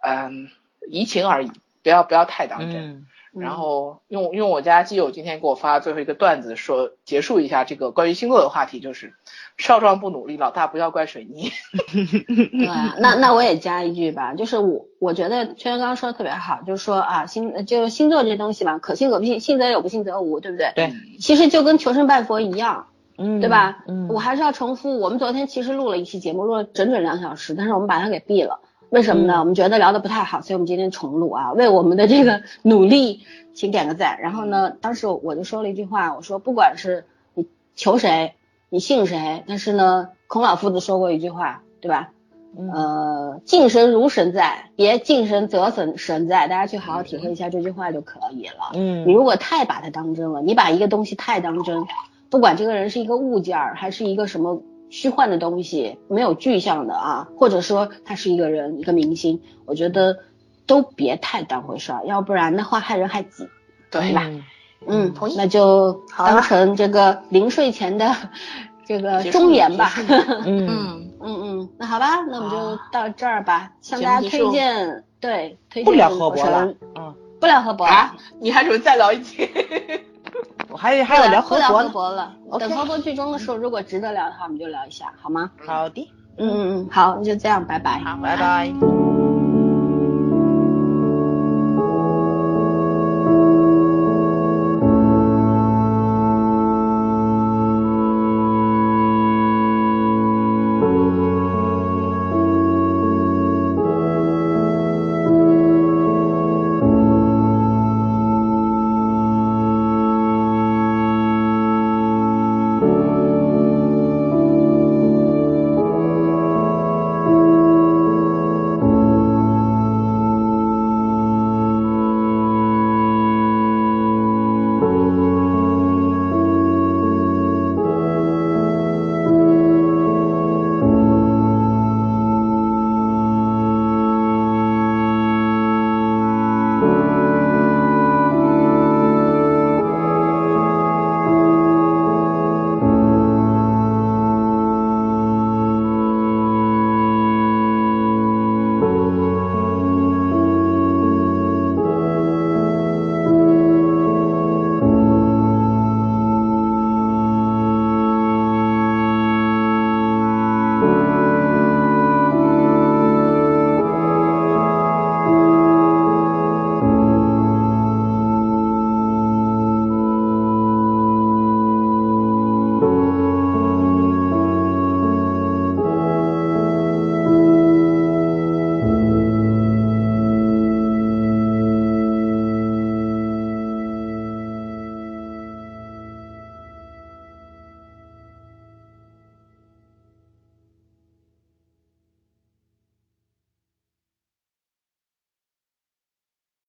嗯，移情而已，不要不要太当真。然后用用我家基友今天给我发最后一个段子说结束一下这个关于星座的话题，就是少壮不努力，老大不要怪水泥。对，那那我也加一句吧，就是我我觉得圈圈刚刚说的特别好，就是说啊星就星座这东西吧，可信可不信，信则有，不信则无，对不对？对。其实就跟求神拜佛一样。嗯，对吧？嗯，我还是要重复，我们昨天其实录了一期节目，录了整整两小时，但是我们把它给毙了。为什么呢？我们觉得聊得不太好，所以我们今天重录啊，为我们的这个努力，请点个赞。然后呢，当时我就说了一句话，我说不管是你求谁，你信谁，但是呢，孔老夫子说过一句话，对吧？呃，敬神如神在，别敬神则神神在。大家去好好体会一下这句话就可以了。嗯，你如果太把它当真了，你把一个东西太当真。不管这个人是一个物件儿，还是一个什么虚幻的东西，没有具象的啊，或者说他是一个人，一个明星，我觉得都别太当回事儿，要不然的话害人害己，对吧？嗯，那就当成这个临睡前的 这个忠言吧。嗯。嗯嗯，那好吧，那我们就到这儿吧，向大家推荐，对，推荐不聊何博了，嗯，不聊何博啊，你还准备再聊一期？我 还还要聊河博了，等河博剧终的时候，如果值得聊的话，我们就聊一下，好吗？好的，嗯嗯嗯，好，那就这样，拜拜，好，拜拜。